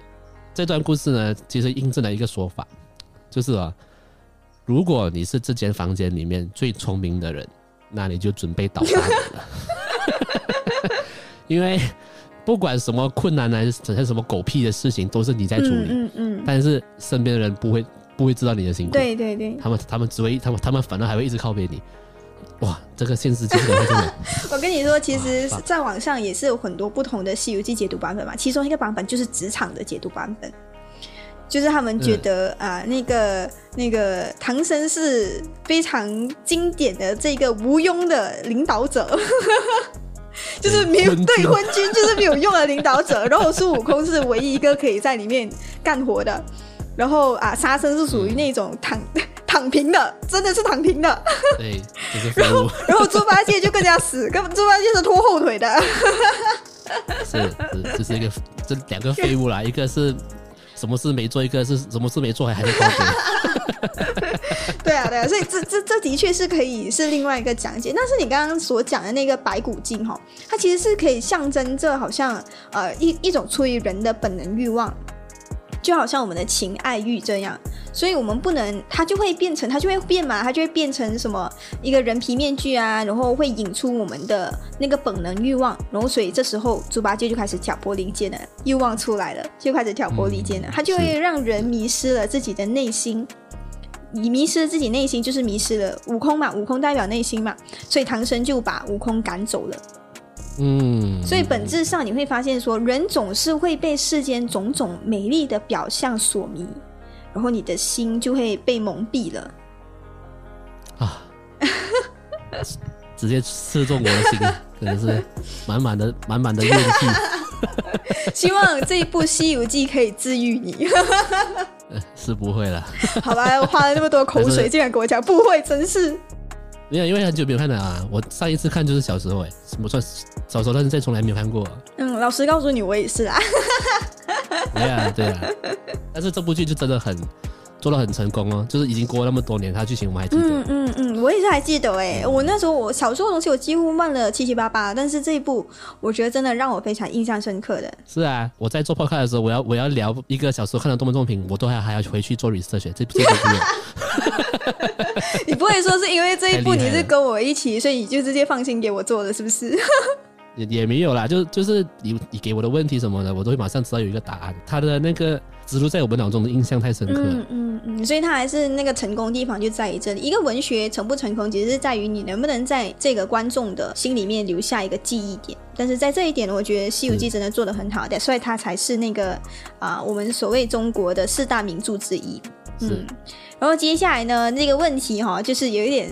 这段故事呢，其实印证了一个说法，就是啊。如果你是这间房间里面最聪明的人，那你就准备倒下了。因为不管什么困难还是整些什么狗屁的事情，都是你在处理。嗯嗯。但是身边的人不会不会知道你的辛苦。对对对。他们他们只会他们他们反而还会一直靠边你。哇，这个现实。我跟你说，其实在网上也是有很多不同的《西游记》解读版本嘛，其中一个版本就是职场的解读版本。就是他们觉得啊，那个那个唐僧是非常经典的这个无庸的领导者，就是没有对昏君就是没有用的领导者。然后孙悟空是唯一一个可以在里面干活的。然后啊，沙僧是属于那种躺 躺平的，真的是躺平的。对，然后然后猪八戒就更加死，跟猪八戒是拖后腿的。是 是，这是一个这两个废物啦，一个是。什么事没做？一个是什么事没做还还在高 对啊，对啊，所以这这这的确是可以是另外一个讲解。但是你刚刚所讲的那个白骨精哈，它其实是可以象征着好像呃一一种出于人的本能欲望。就好像我们的情爱欲这样，所以我们不能，它就会变成，它就会变嘛，它就会变成什么一个人皮面具啊，然后会引出我们的那个本能欲望，然后所以这时候猪八戒就开始挑拨离间了，欲望出来了，就开始挑拨离间了，它就会让人迷失了自己的内心，你迷失了自己内心，就是迷失了悟空嘛，悟空代表内心嘛，所以唐僧就把悟空赶走了。嗯，所以本质上你会发现，说人总是会被世间种种美丽的表象所迷，然后你的心就会被蒙蔽了。啊，直接刺中我的心，真的是满满的满满的怨气。希望这一部《西游记》可以治愈你。是不会了。好吧，我花了那么多口水，竟然跟我讲不会，真是。没有，因为很久没有看了啊！我上一次看就是小时候，哎，什么算小时候，但是再从来没有看过。嗯，老实告诉你，我也是啊。对啊，对啊，但是这部剧就真的很。做的很成功哦，就是已经过了那么多年，它剧情我们还记得。嗯嗯嗯，我也是还记得哎，我那时候我小时候东西我几乎忘了七七八八，但是这一部我觉得真的让我非常印象深刻的。是啊，我在做 podcast 的时候，我要我要聊一个小时候看的动漫作品，我都还还要回去做 research，这这部不用。你不会说是因为这一部你是跟我一起，所以你就直接放心给我做的是不是？也也没有啦，就就是你你给我的问题什么的，我都会马上知道有一个答案。他的那个植入在我们脑中的印象太深刻。嗯嗯嗯，所以他还是那个成功地方就在于这里。一个文学成不成功，其实是在于你能不能在这个观众的心里面留下一个记忆点。但是在这一点呢，我觉得《西游记》真的做的很好的，所以它才是那个啊，我们所谓中国的四大名著之一。嗯，然后接下来呢，那个问题哈，就是有一点。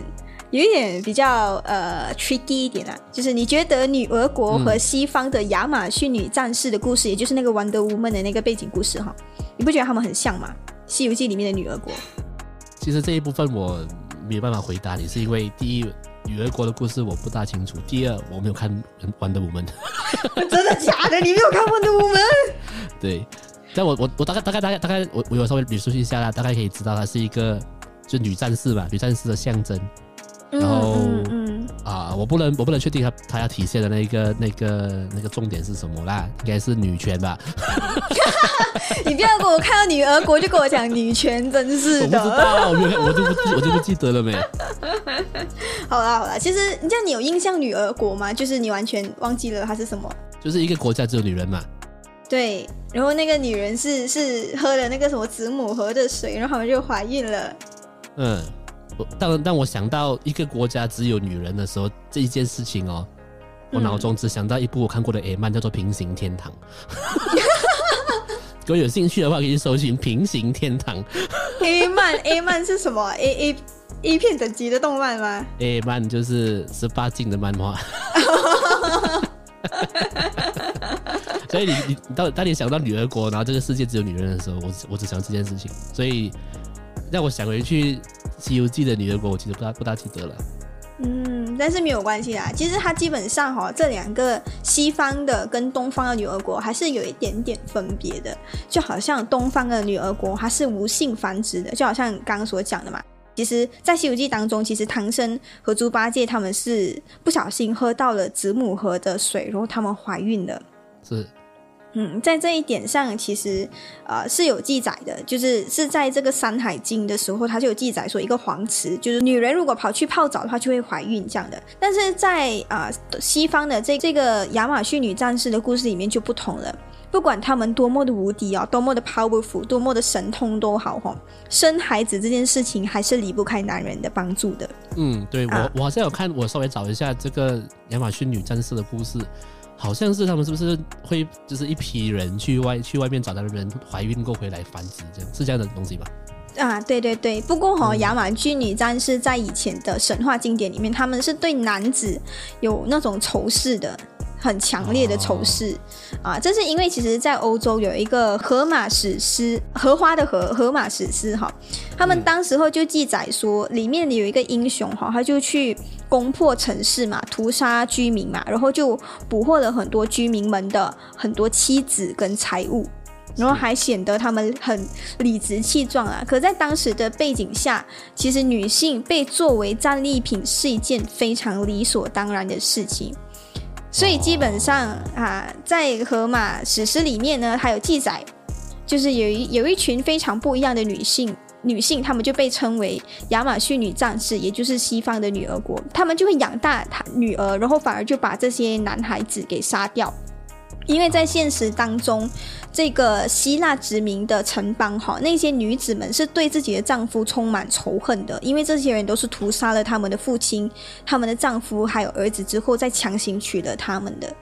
有一点比较呃 tricky 一点啊，就是你觉得女儿国和西方的亚马逊女战士的故事，也就是那个 Wonder Woman 的那个背景故事哈，你不觉得他们很像吗？《西游记》里面的女儿国。其实这一部分我没有办法回答你，是因为第一，女儿国的故事我不大清楚；第二，我没有看 Wonder Woman。真的假的？你没有看 Wonder Woman？对，但我我我大概大概大概大概我我有稍微捋述一下啦，大概可以知道它是一个就女战士吧，女战士的象征。然后啊，我不能我不能确定他他要体现的那个那个那个重点是什么啦，应该是女权吧？你不要给我看到女儿国就跟我讲女权，真是我不知的。道，我没我就不我就不记得了没？好啦好啦，其实这样你有印象女儿国吗？就是你完全忘记了它是什么？就是一个国家只有女人嘛，对，然后那个女人是是喝了那个什么子母河的水，然后他们就怀孕了。嗯，我当当我想到一个国家只有女人的时候，这一件事情哦，我嗯脑中只想到一部我看过的 A 漫，叫做《平行天堂》。如果有兴趣的话，可以去搜寻《平行天堂》A 漫 A 漫是什么？A A A 片等级的动漫吗？A 漫就是十八禁的漫画。所以你你你当当你想到女儿国，然后这个世界只有女人的时候，我只我只想这件事情，所以让我想回去《西游记》的女儿国，我其实不大不大记得了。嗯，但是没有关系啦。其实它基本上哈、这两个西方的跟东方的女儿国还是有一点点分别的。就好像东方的女儿国它是无性繁殖的，就好像刚刚所讲的嘛。其实，在《西游记》当中，其实唐僧和猪八戒他们是不小心喝到了子母河的水，然后他们怀孕了。是，嗯，在这一点上，其实呃是有记载的，就是是在这个《山海经》的时候，它就有记载说，一个黄池，就是女人如果跑去泡澡的话，就会怀孕这样的。但是在啊、呃西方的这这个亚马逊女战士的故事里面就不同了。不管他们多么的无敌哦，多么的 powerful，多么的神通都好哈，生孩子这件事情还是离不开男人的帮助的。嗯，对我、啊我好像有看，我稍微找一下这个亚马逊女战士的故事，好像是他们是不是会就是一批人去外去外面找他的人怀孕过回来繁殖，这样是这样的东西吧？啊，对对对，不过哈、嗯亚马逊女战士在以前的神话经典里面，他们是对男子有那种仇视的，很强烈的仇视、啊。这是因为其实，在欧洲有一个荷马史诗，荷花的荷，荷马史诗哈，他们嗯当时候就记载说，里面有一个英雄哈，他就去攻破城市嘛，屠杀居民嘛，然后就捕获了很多居民们的很多妻子跟财物。然后还显得他们很理直气壮啊。可在当时的背景下，其实女性被作为战利品是一件非常理所当然的事情。所以基本上啊，在荷马史诗里面呢，还有记载，就是有一有一群非常不一样的女性。女性，她们就被称为亚马逊女战士，也就是西方的女儿国。她们就会养大她女儿，然后反而就把这些男孩子给杀掉。因为在现实当中，这个希腊殖民的城邦哈，那些女子们是对自己的丈夫充满仇恨的，因为这些人都是屠杀了他们的父亲、他们的丈夫还有儿子之后，再强行娶了他们的。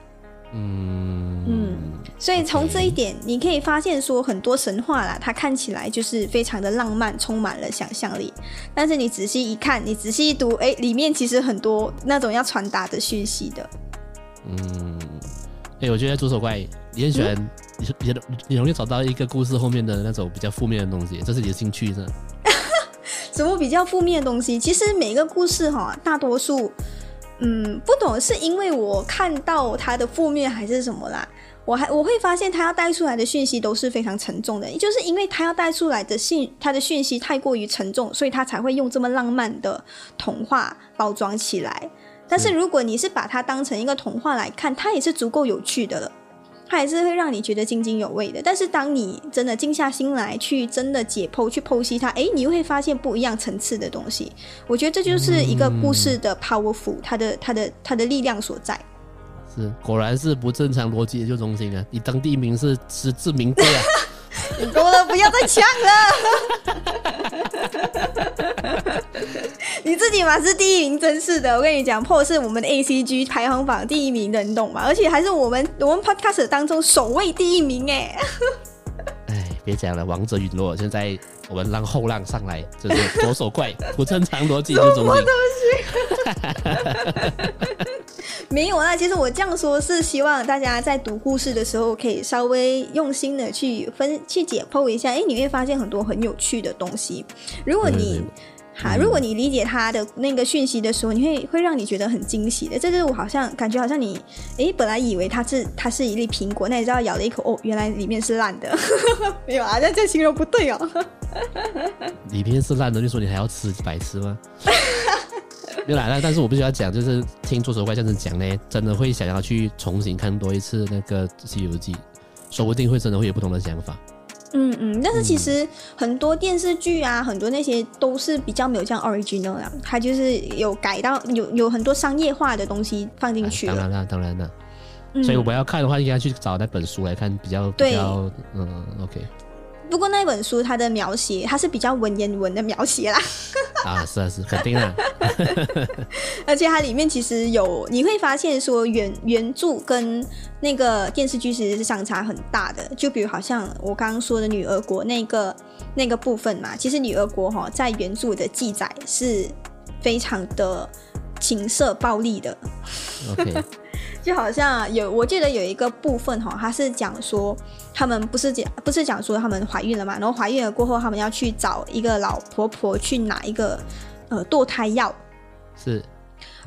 嗯嗯所以从这一点，你可以发现说，很多神话啦，它看起来就是非常的浪漫，充满了想象力。但是你仔细一看，你仔细一读，哎，里面其实很多那种要传达的讯息的。嗯，哎、我觉得左手怪你很喜欢，你你你你容易找到一个故事后面的那种比较负面的东西，这是你的兴趣是吧？什么比较负面的东西？其实每个故事哈，大多数，嗯，不懂是因为我看到它的负面还是什么啦。我还我会发现他要带出来的讯息都是非常沉重的，就是因为他要带出来的信，他的讯息太过于沉重，所以他才会用这么浪漫的童话包装起来。但是如果你是把它当成一个童话来看，它也是足够有趣的了。它也是会让你觉得津津有味的。但是当你真的静下心来去真的解剖、去剖析它，诶，你又会发现不一样层次的东西。我觉得这就是一个故事的 powerful，它的它的它的力量所在。是，果然是不正常逻辑研究中心啊！你当第一名是实至名归啊！你够了，不要再抢了。是第一名，真是的！我跟你讲，破是我们的 A C G 排行榜第一名的，你懂吗？而且还是我们我们 Podcast 当中首位第一名哎。哎，别讲了，王者陨落，现在我们让后浪上来，就是左手怪，不正常逻辑这种东西。没有啊，其实我这样说是希望大家在读故事的时候，可以稍微用心的去分去解剖一下，哎，你会发现很多很有趣的东西。如果你哈，如果你理解他的那个讯息的时候，你会会让你觉得很惊喜的。这就是我好像感觉好像你，诶，本来以为它是它是一粒苹果，那你知道咬了一口，哦，原来里面是烂的。没有啊，那这形容不对哦。里面是烂的，就说你还要吃，白痴吗？没有啦，但但是我必须要讲，就是听左手怪这样子讲呢，真的会想要去重新看多一次那个《西游记》，说不定会真的会有不同的想法。嗯嗯，但是其实很多电视剧啊，很多那些都是比较没有这样 original 的，它就是有改到有有很多商业化的东西放进去了。当然了，当然了。嗯所以我要看的话，应该去找那本书来看，比较比较嗯，OK 不过那本书它的描写，它是比较文言文的描写啦，啊，是啊是，肯定啊，而且它里面其实有你会发现说原原著跟那个电视剧其实是相差很大的。就比如好像我刚刚说的女儿国那个那个部分嘛，其实女儿国哈在原著的记载是非常的情色暴力的。OK，就好像有，我记得有一个部分哈，他是讲说他们不是讲不是讲说他们怀孕了嘛，然后怀孕了过后，他们要去找一个老婆婆去拿一个呃堕胎药，是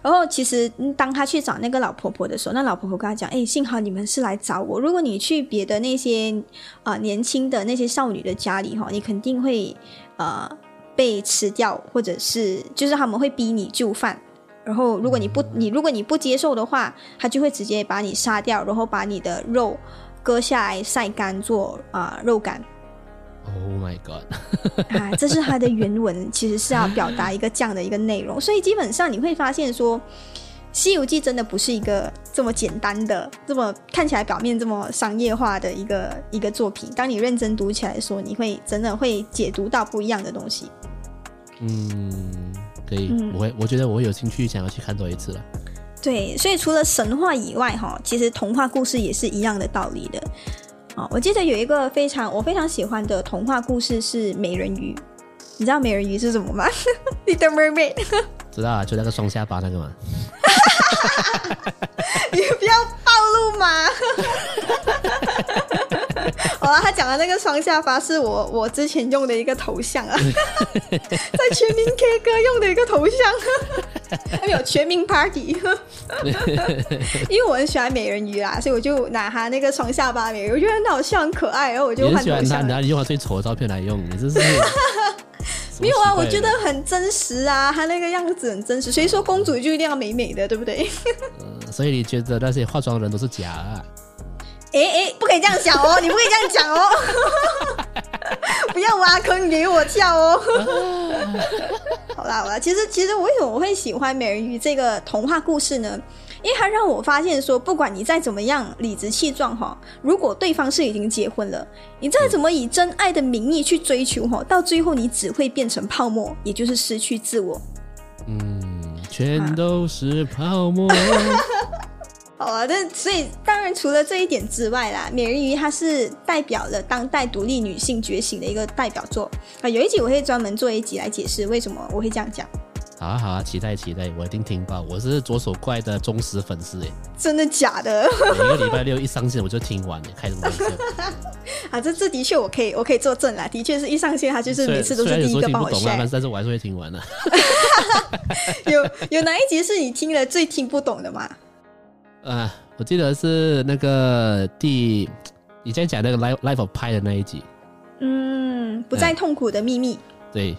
然后其实嗯当他去找那个老婆婆的时候，那老婆婆跟他讲，哎，幸好你们是来找我，如果你去别的那些啊、呃年轻的那些少女的家里哈，你肯定会呃被吃掉，或者是就是他们会逼你就范。然后，如果你不你如果你不接受的话，他就会直接把你杀掉，然后把你的肉割下来晒干做啊、肉干 Oh my God，啊，这是它的原文，其实是要表达一个这样的一个内容。所以基本上你会发现说，《西游记》真的不是一个这么简单的、这么看起来表面这么商业化的一个一个作品。当你认真读起来的时候，你会真的会解读到不一样的东西。嗯，可以，嗯我会，我觉得我会有兴趣想要去看多一次了。对，所以除了神话以外，哈，其实童话故事也是一样的道理的。啊、我记得有一个非常我非常喜欢的童话故事是美人鱼。你知道美人鱼是什么吗？Little Mermaid。知道啊，就那个双下巴那个嘛。你不要暴露嘛！好了，他讲的那个双下巴是我我之前用的一个头像啊，在全民 K 歌用的一个头像，还有全民 Party。因为我很喜欢美人鱼啦，所以我就拿他那个双下巴美人鱼，我觉得很好笑，很可爱，然后我就换喜欢他，像然。后你用他最丑的照片来用，你这是 没有啊，我觉得很真实啊，她那个样子很真实。谁说公主就一定要美美的，对不对？呃所以你觉得那些化妆的人都是假啊？哎哎，不可以这样讲哦，你不可以这样讲哦，不要挖坑给我跳哦。好啦好啦，其实其实我为什么我会喜欢美人鱼这个童话故事呢？因为他让我发现说，不管你再怎么样理直气壮哈，如果对方是已经结婚了，你再怎么以真爱的名义去追求哈，到最后你只会变成泡沫，也就是失去自我。嗯，全都是泡沫。好啊，但所以当然除了这一点之外啦，美人鱼它是代表了当代独立女性觉醒的一个代表作啊。有一集我会专门做一集来解释为什么我会这样讲，好啊好啊，期待期待，我一定听爆。我是左手怪的忠实粉丝诶，真的假的每个礼拜六一上线我就听完诶，开什么玩笑？啊？这这的确我可以我可以作证啦，的确是一上线他就是每次都是第一个帮我懂啊，但 share 是。但是我还是会听完的。有有哪一集是你听了最听不懂的吗？啊，我记得是那个第你在讲那个 Life Life of Pi 的那一集，嗯，不再痛苦的秘密。对，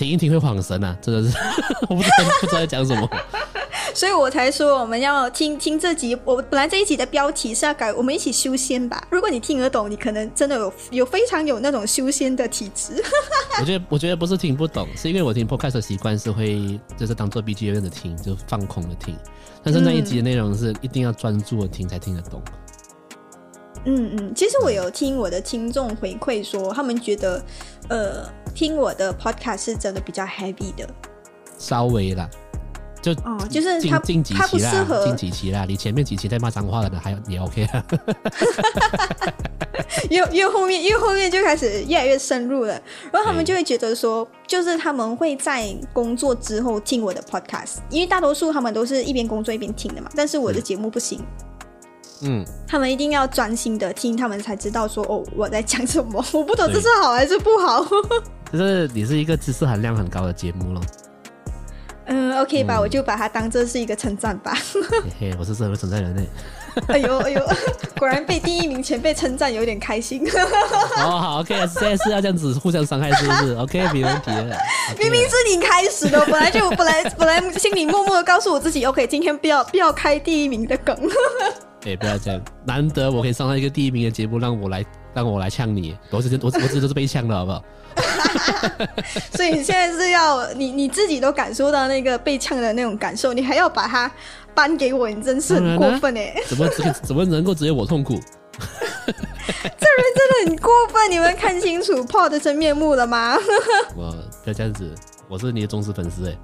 听一听会晃神啊，真的是 我不知道不知道在讲什么。所以我才说我们要听听这集。我本来这一集的标题是要改“我们一起修仙”吧。如果你听得懂，你可能真的有有非常有那种修仙的体质。我觉得我觉得不是听不懂，是因为我听 podcast 的习惯是会就是当做 BGM 的听，就放空的听。但是那一集的内容是一定要专注的听才听得懂。嗯嗯嗯，其实我有听我的听众回馈说，他们觉得呃听我的 podcast 是真的比较 heavy 的稍微啦，就哦，就是他他不期合近几期啦，你前面几期在骂脏话的还也 OK 啊。越越后面越后面就开始越来越深入了，然后他们就会觉得说，就是他们会在工作之后听我的 podcast，因为大多数他们都是一边工作一边听的嘛，但是我的是节目不行。嗯，他们一定要专心的听，他们才知道说哦我在讲什么。我不懂这是好还是不好。就是你是一个知识含量很高的节目咯。嗯，OK 吧，我就把它当做是一个称赞吧。嘿嘿，我是社会存在人类。哎呦哎呦，果然被第一名前辈称赞，有点开心。哦，好，OK，现在是要这样子互相伤害，是不是？OK，没问题了。明明是你开始的，本来就本来本来心里默默的告诉我自己，OK，今天不要不要开第一名的梗。哎，不要这样，难得我可以上到一个第一名的节目，让我来让我来呛你，我之前我我这都是被呛的，好不好？所以你现在是要你你自己都感受到那个被呛的那种感受，你还要把它颁给我，你真是很过分哎！怎么怎怎么能够只有我痛苦？这人真的很过分！你们看清楚 Paul 的真面目了吗？我不要这样子，我是你的忠实粉丝哎！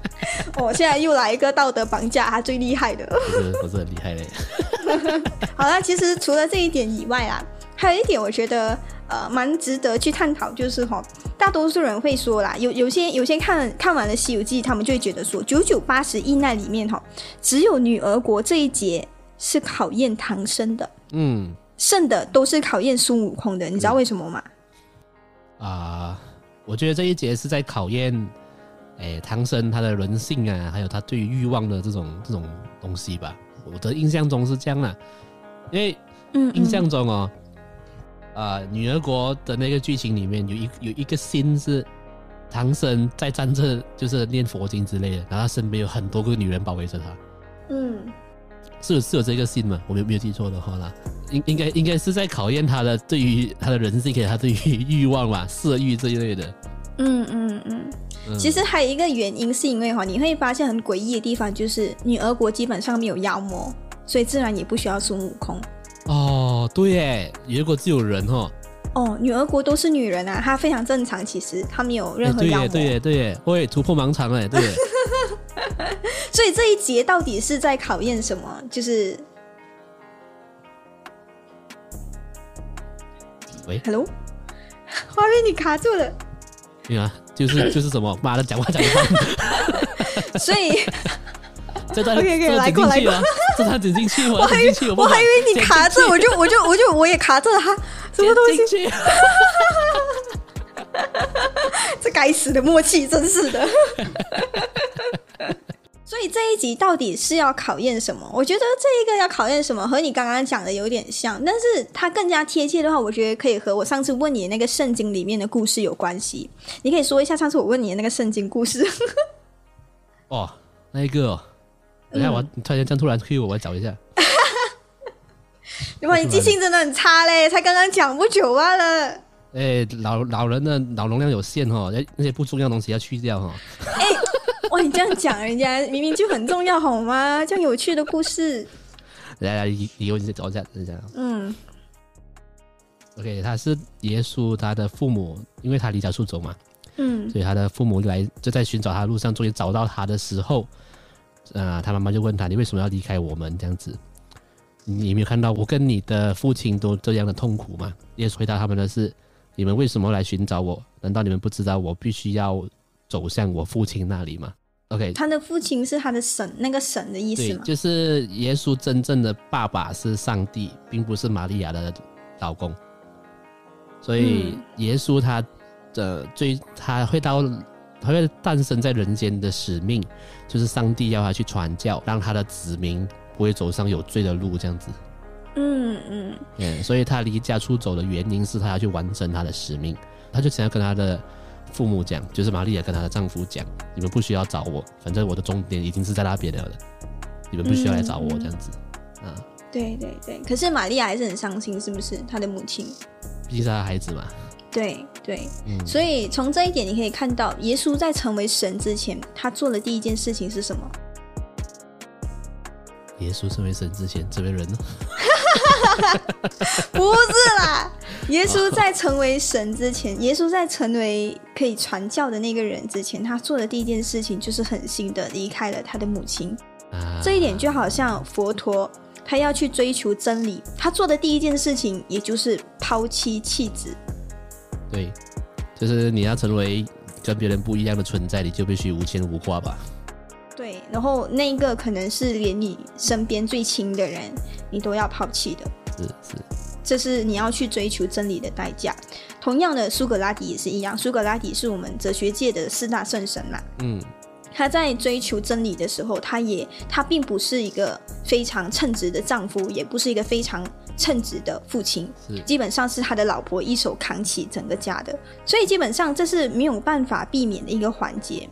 我现在又来一个道德绑架，他最厉害的，不是不是很厉害嘞。好了，其实除了这一点以外啊，还有一点我觉得呃蛮值得去探讨，就是哈，大多数人会说啦，有有些有些看看完了《西游记》，他们就会觉得说，九九八十一难里面哈，只有女儿国这一节是考验唐僧的，嗯，剩的都是考验孙悟空的，你知道为什么吗？啊，我觉得这一节是在考验。哎，唐僧他的人性啊，还有他对于欲望的这种这种东西吧，我的印象中是这样的，因为印象中哦，啊，女儿国的那个剧情里面有一有一个心是唐僧在站着，就是念佛经之类的，然后他身边有很多个女人包围着他，嗯，是有是有这个心吗？我没有没有记错的话啦，应应该应该是在考验他的对于他的人性，给他对于欲望吧，色欲这一类的，嗯嗯嗯。其实还有一个原因，是因为哈，你会发现很诡异的地方，就是女儿国基本上没有妖魔，所以自然也不需要孙悟空。哦，对耶，女儿国只有人哈。哦，女儿国都是女人啊，她非常正常。其实她没有任何妖魔。对耶，对耶，会突破盲肠哎，对。所以这一节到底是在考验什么？就是喂，Hello，画面你卡住了。对啊。就是 就是什么，妈的，讲话讲的 所以 这段可以可以来过来过，这段剪进去，我还以为我还以为你卡这，我就我就我就我也卡着哈，什么东西？这该死的默契，真是的。所以这一集到底是要考验什么？我觉得这一个要考验什么，和你刚刚讲的有点像，但是它更加贴切的话，我觉得可以和我上次问你的那个圣经里面的故事有关系。你可以说一下上次我问你的那个圣经故事。哦，那一个，等下我突然间突然 Q 我，我找一下。哇，你记性真的很差嘞！才刚刚讲不久罢了。哎，老老人的脑容量有限哈，那那些不重要的东西要去掉哈。哎。哇，你这样讲，人家明明就很重要，好吗？这样有趣的故事。来来，以以后你再找一下，等一下。嗯。OK，他是耶稣他的父母，因为他离家出走嘛。嗯。所以他的父母来就在寻找他的路上，终于找到他的时候，啊，他妈妈就问他：“你为什么要离开我们？”这样子，你有没有看到我跟你的父亲都这样的痛苦吗？耶稣回答他们的是：“你们为什么来寻找我？难道你们不知道我必须要？”走向我父亲那里嘛？OK，他的父亲是他的神，那个神的意思吗？就是耶稣真正的爸爸是上帝，并不是玛利亚的老公。所以耶稣他的最他会到他会诞生在人间的使命，就是上帝要他去传教，让他的子民不会走上有罪的路，这样子。嗯嗯嗯，所以他离家出走的原因是他要去完成他的使命，他就想要跟他的。父母讲，就是玛利亚跟她的丈夫讲：“你们不需要找我，反正我的终点已经是在那边了的，你们不需要来找我。”这样子，啊，对对对。可是玛利亚还是很伤心，是不是？她的母亲，毕竟是她的孩子嘛。对对，所以从这一点你可以看到，耶稣在成为神之前，他做的第一件事情是什么？耶稣成为神之前，这边人呢？不是啦，耶稣在成为神之前，耶稣在成为可以传教的那个人之前，他做的第一件事情就是狠心的离开了他的母亲。这一点就好像佛陀，他要去追求真理，他做的第一件事情也就是抛妻弃子。对，就是你要成为跟别人不一样的存在，你就必须无牵无挂吧。对，然后那一个可能是连你身边最亲的人，你都要抛弃的。是是，这是你要去追求真理的代价。同样的，苏格拉底也是一样。苏格拉底是我们哲学界的四大圣神嘛。嗯。他在追求真理的时候，他也他并不是一个非常称职的丈夫，也不是一个非常称职的父亲，是基本上是他的老婆一手扛起整个家的，所以基本上这是没有办法避免的一个环节。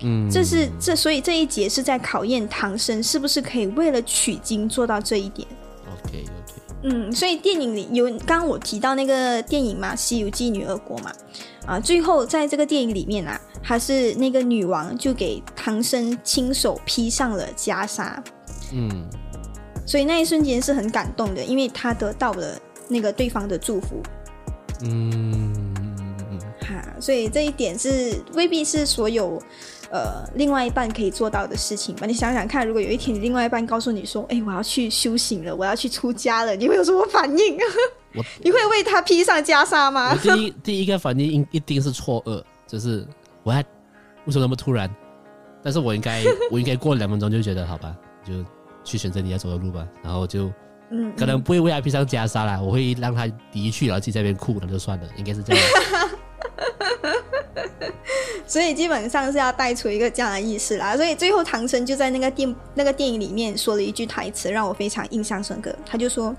嗯，这是这，所以这一节是在考验唐僧是不是可以为了取经做到这一点。OK OK，嗯，所以电影里有刚刚我提到那个电影嘛，《西游记女儿国》嘛，啊，最后在这个电影里面啊，还是那个女王就给唐僧亲手披上了袈裟，嗯。所以那一瞬间是很感动的，因为他得到了那个对方的祝福。嗯，哈，所以这一点是未必是所有呃另外一半可以做到的事情吧？你想想看，如果有一天你另外一半告诉你说：“哎，我要去修行了，我要去出家了”，你会有什么反应？我 你会为他披上袈裟吗？第一第一个反应一定是错愕，就是我还为什么那么突然？但是我应该我应该过两分钟就觉得好吧，就去选择你要走的路吧，然后就嗯，可能不会为他披上袈裟啦，我会让他离去，然后自己在那边哭，那就算了，应该是这样。所以基本上是要带出一个这样的意思啦。所以最后唐僧就在那个电那个电影里面说了一句台词，让我非常印象深刻。他就说：“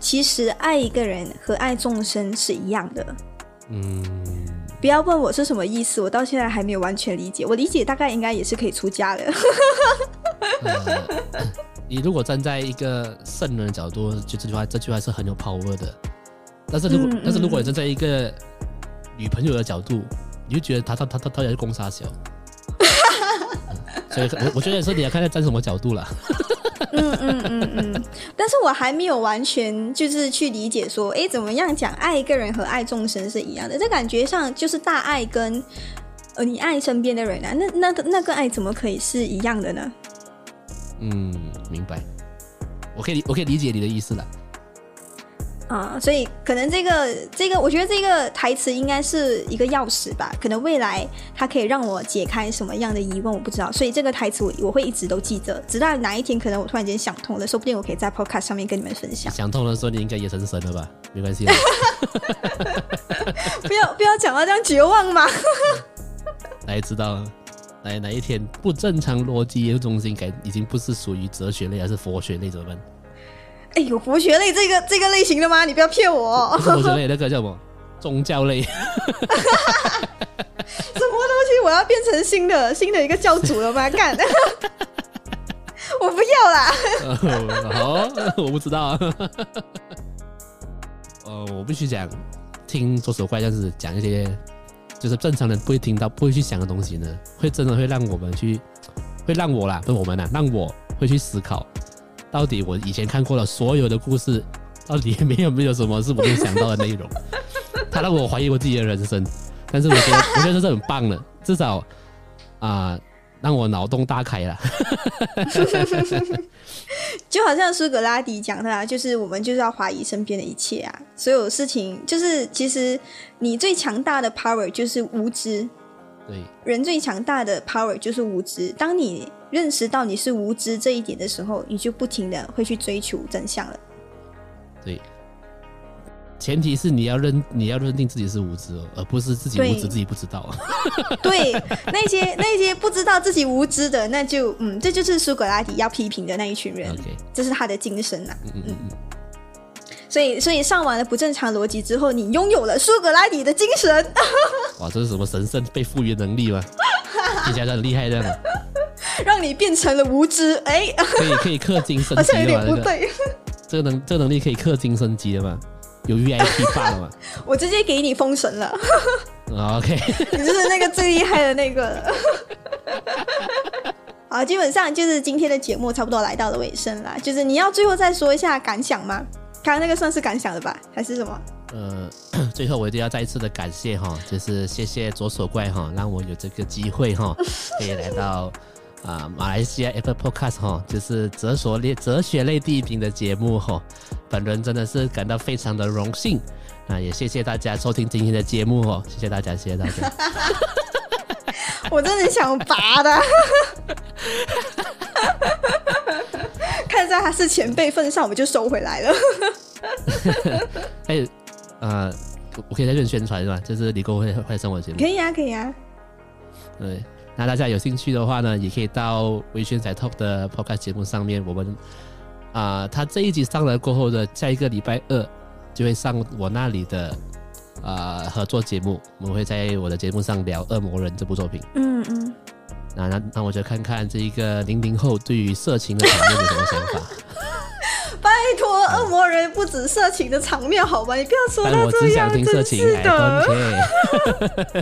其实爱一个人和爱众生是一样的。”嗯，不要问我是什么意思，我到现在还没有完全理解。我理解大概应该也是可以出家的。呃，你如果站在一个圣人的角度，就这句话这句话是很有 power 的。但是如果、嗯但是如果嗯你站在一个女朋友的角度，你就觉得他他他他他也是攻杀小。嗯所以我我觉得说你要看他站什么角度了。嗯嗯嗯嗯，但是我还没有完全就是去理解说，哎，怎么样讲爱一个人和爱众生是一样的？这感觉上就是大爱跟呃你爱身边的人啊，那那个那个爱怎么可以是一样的呢？嗯，明白。我可以我可以理解你的意思了。啊，所以可能这个这个，我觉得这个台词应该是一个钥匙吧。可能未来它可以让我解开什么样的疑问，我不知道。所以这个台词我我会一直都记着，直到哪一天可能我突然间想通了，说不定我可以在 podcast 上面跟你们分享。想通了说你应该也成神了吧？没关系啦，不要不要讲到这样绝望嘛。大家知道哪哪一天不正常逻辑研究中心改已经不是属于哲学类，而是佛学类怎么办？哎，有佛学类这个这个类型的吗？你不要骗我佛学类，那个叫什么？宗教类。什么东西我要变成新的新的一个教主了吗？干，我不要啦。哦，好，我不知道。呃，我必须讲，听左手怪这样子讲一些，就是正常人不会听到、不会去想的东西呢，会真的会让我们去，会让我啦，不是我们啦，让我会去思考，到底我以前看过的所有的故事，到底没有没有什么是我没有想到的内容。他让我怀疑我自己的人生，但是我觉得，我觉得这是很棒的，至少啊、让我脑洞大开了。就好像苏格拉底讲的啊，就是我们就是要怀疑身边的一切啊，所有事情就是其实你最强大的 power 就是无知，对，人最强大的 power 就是无知。当你认识到你是无知这一点的时候，你就不停的会去追求真相了。对，前提是你要认你要认定自己是无知哦，而不是自己对无知自己不知道啊。对，那些那些不知道自己无知的，那就嗯，这就是苏格拉底要批评的那一群人，OK，这是他的精神呐、嗯嗯嗯嗯，所以，所以上完了不正常逻辑之后，你拥有了苏格拉底的精神。哇，这是什么神圣被赋予能力吗？听起来很厉害的，让你变成了无知，哎，可以可以�克金升 好像有级的嘛？这个点不对。这个能这个能力可以氪金升级的嘛？有 VIP 霸了嘛 我直接给你封神了，啊？OK，你就是那个最厉害的那个了。好，基本上就是今天的节目差不多来到了尾声啦。就是你要最后再说一下感想吗？刚刚那个算是感想了吧，还是什么？呃，最后我一定要再一次的感谢哈，就是谢谢左手怪哈，让我有这个机会哈，可以来到啊、马来西亚 Apple Podcast 哈，就是哲学类哲学类第一名的节目哈，本人真的是感到非常的荣幸。那也谢谢大家收听今天的节目哦，谢谢大家，谢谢大家。我真的想拔的。看在他是前辈份上，我就收回来了。哎，呃，我我可以在这边宣传是吧？就是你跟我会会上我节目可，以啊，可以啊。对，那大家有兴趣的话呢，也可以到微醺仔 Top 的 Podcast 节目上面，我们啊，他这一集上了过后的下一个礼拜二就会上我那里的啊合作节目，我们会在我的节目上聊《恶魔人》这部作品。嗯嗯，那那那我就看看这一个零零后对于色情的场面有什么想法。拜托，恶魔人不止色情的场面，好吧？你不要说到这样，只想听色真是的。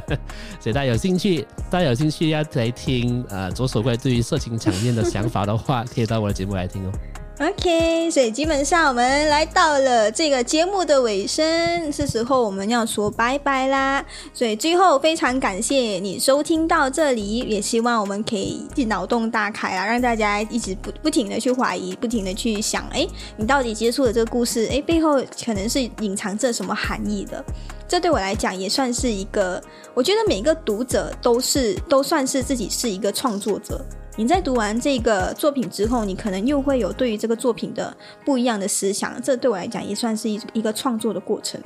所以大家有兴趣，大家有兴趣要来听呃左手怪对于色情场面的想法的话，可以到我的节目来听哦。OK，所以基本上我们来到了这个节目的尾声，是时候我们要说拜拜啦。所以最后非常感谢你收听到这里，也希望我们可以脑洞大开啊，让大家一直不不停的去怀疑，不停的去想，哎，你到底接触的这个故事，哎，背后可能是隐藏着什么含义的。这对我来讲也算是一个，我觉得每个读者都是都算是自己是一个创作者。你在读完这个作品之后，你可能又会有对于这个作品的不一样的思想，这对我来讲也算是一一个创作的过程。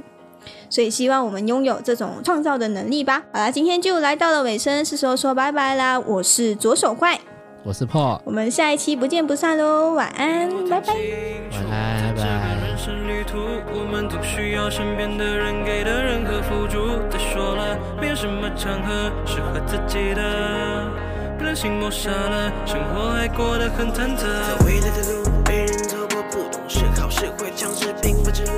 所以希望我们拥有这种创造的能力吧。好啦，今天就来到了尾声，是时候说拜拜啦。我是左手怪，我是 Paul，我们下一期不见不散喽，晚安，拜拜。晚安，拜这个拜。人生旅途，我们总需要身边的人给的任何辅助。再说了，没有什么场合适合自己的，不忍心抹杀了，生活还过得很忐忑。在未来的路，没人走过，不懂是好是坏，尝试平凡之路，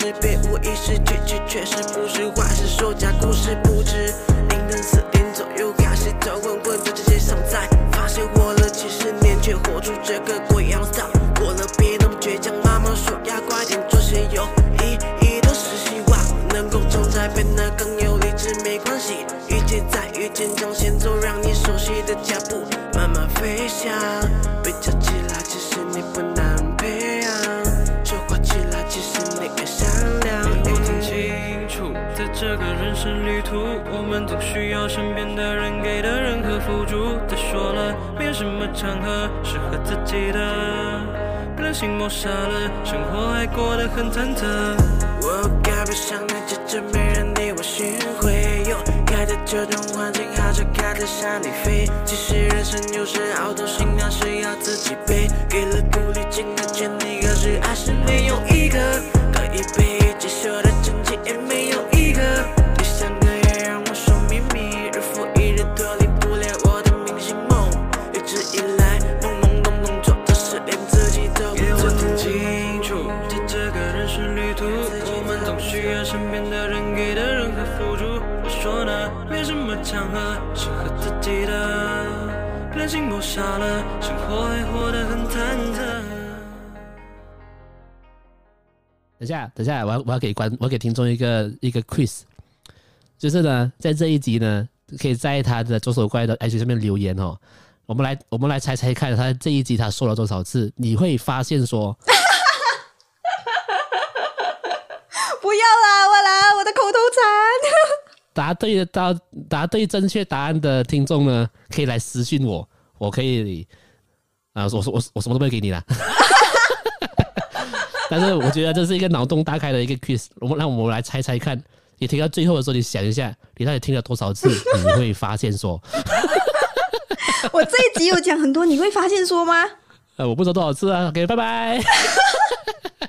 识别无意识拒绝，确实不是坏事，说假故事不止凌晨四点左右，开始头昏昏，在这街上在发现活了。几十年，却活出这个总需要身边的人给的任何辅助。再说了，没有什么场合适合自己的，不忍心抹杀了，生活还过得很忐忑。我该不想那接着没人理我巡回，又开的这种环境，好像开在山里飞。其实人生有时好多行囊是要自己背，给了鼓励，尽了全力，可是还是没有一个可以被不忍心抹杀了，生活还活得很忐忑。等下，等下，我要我要给观我要给听众一个一个 quiz，就是呢，在这一集呢，可以在他的左手怪的 IG 上面留言哦。我们来我们来猜猜看，他这一集他说了多少次？你会发现说，不要啦，我来，我的口头禅。答对的答答对正确答案的听众呢，可以来私信我，我可以啊，我我我什么都不会给你啦。但是我觉得这是一个脑洞大开的一个 quiz，我们让我们来猜猜看。你听到最后的时候，你想一下，你到底听了多少次？你会发现说，我这一集有讲很多，你会发现说吗？呃，我不知道多少次啊。OK，拜拜。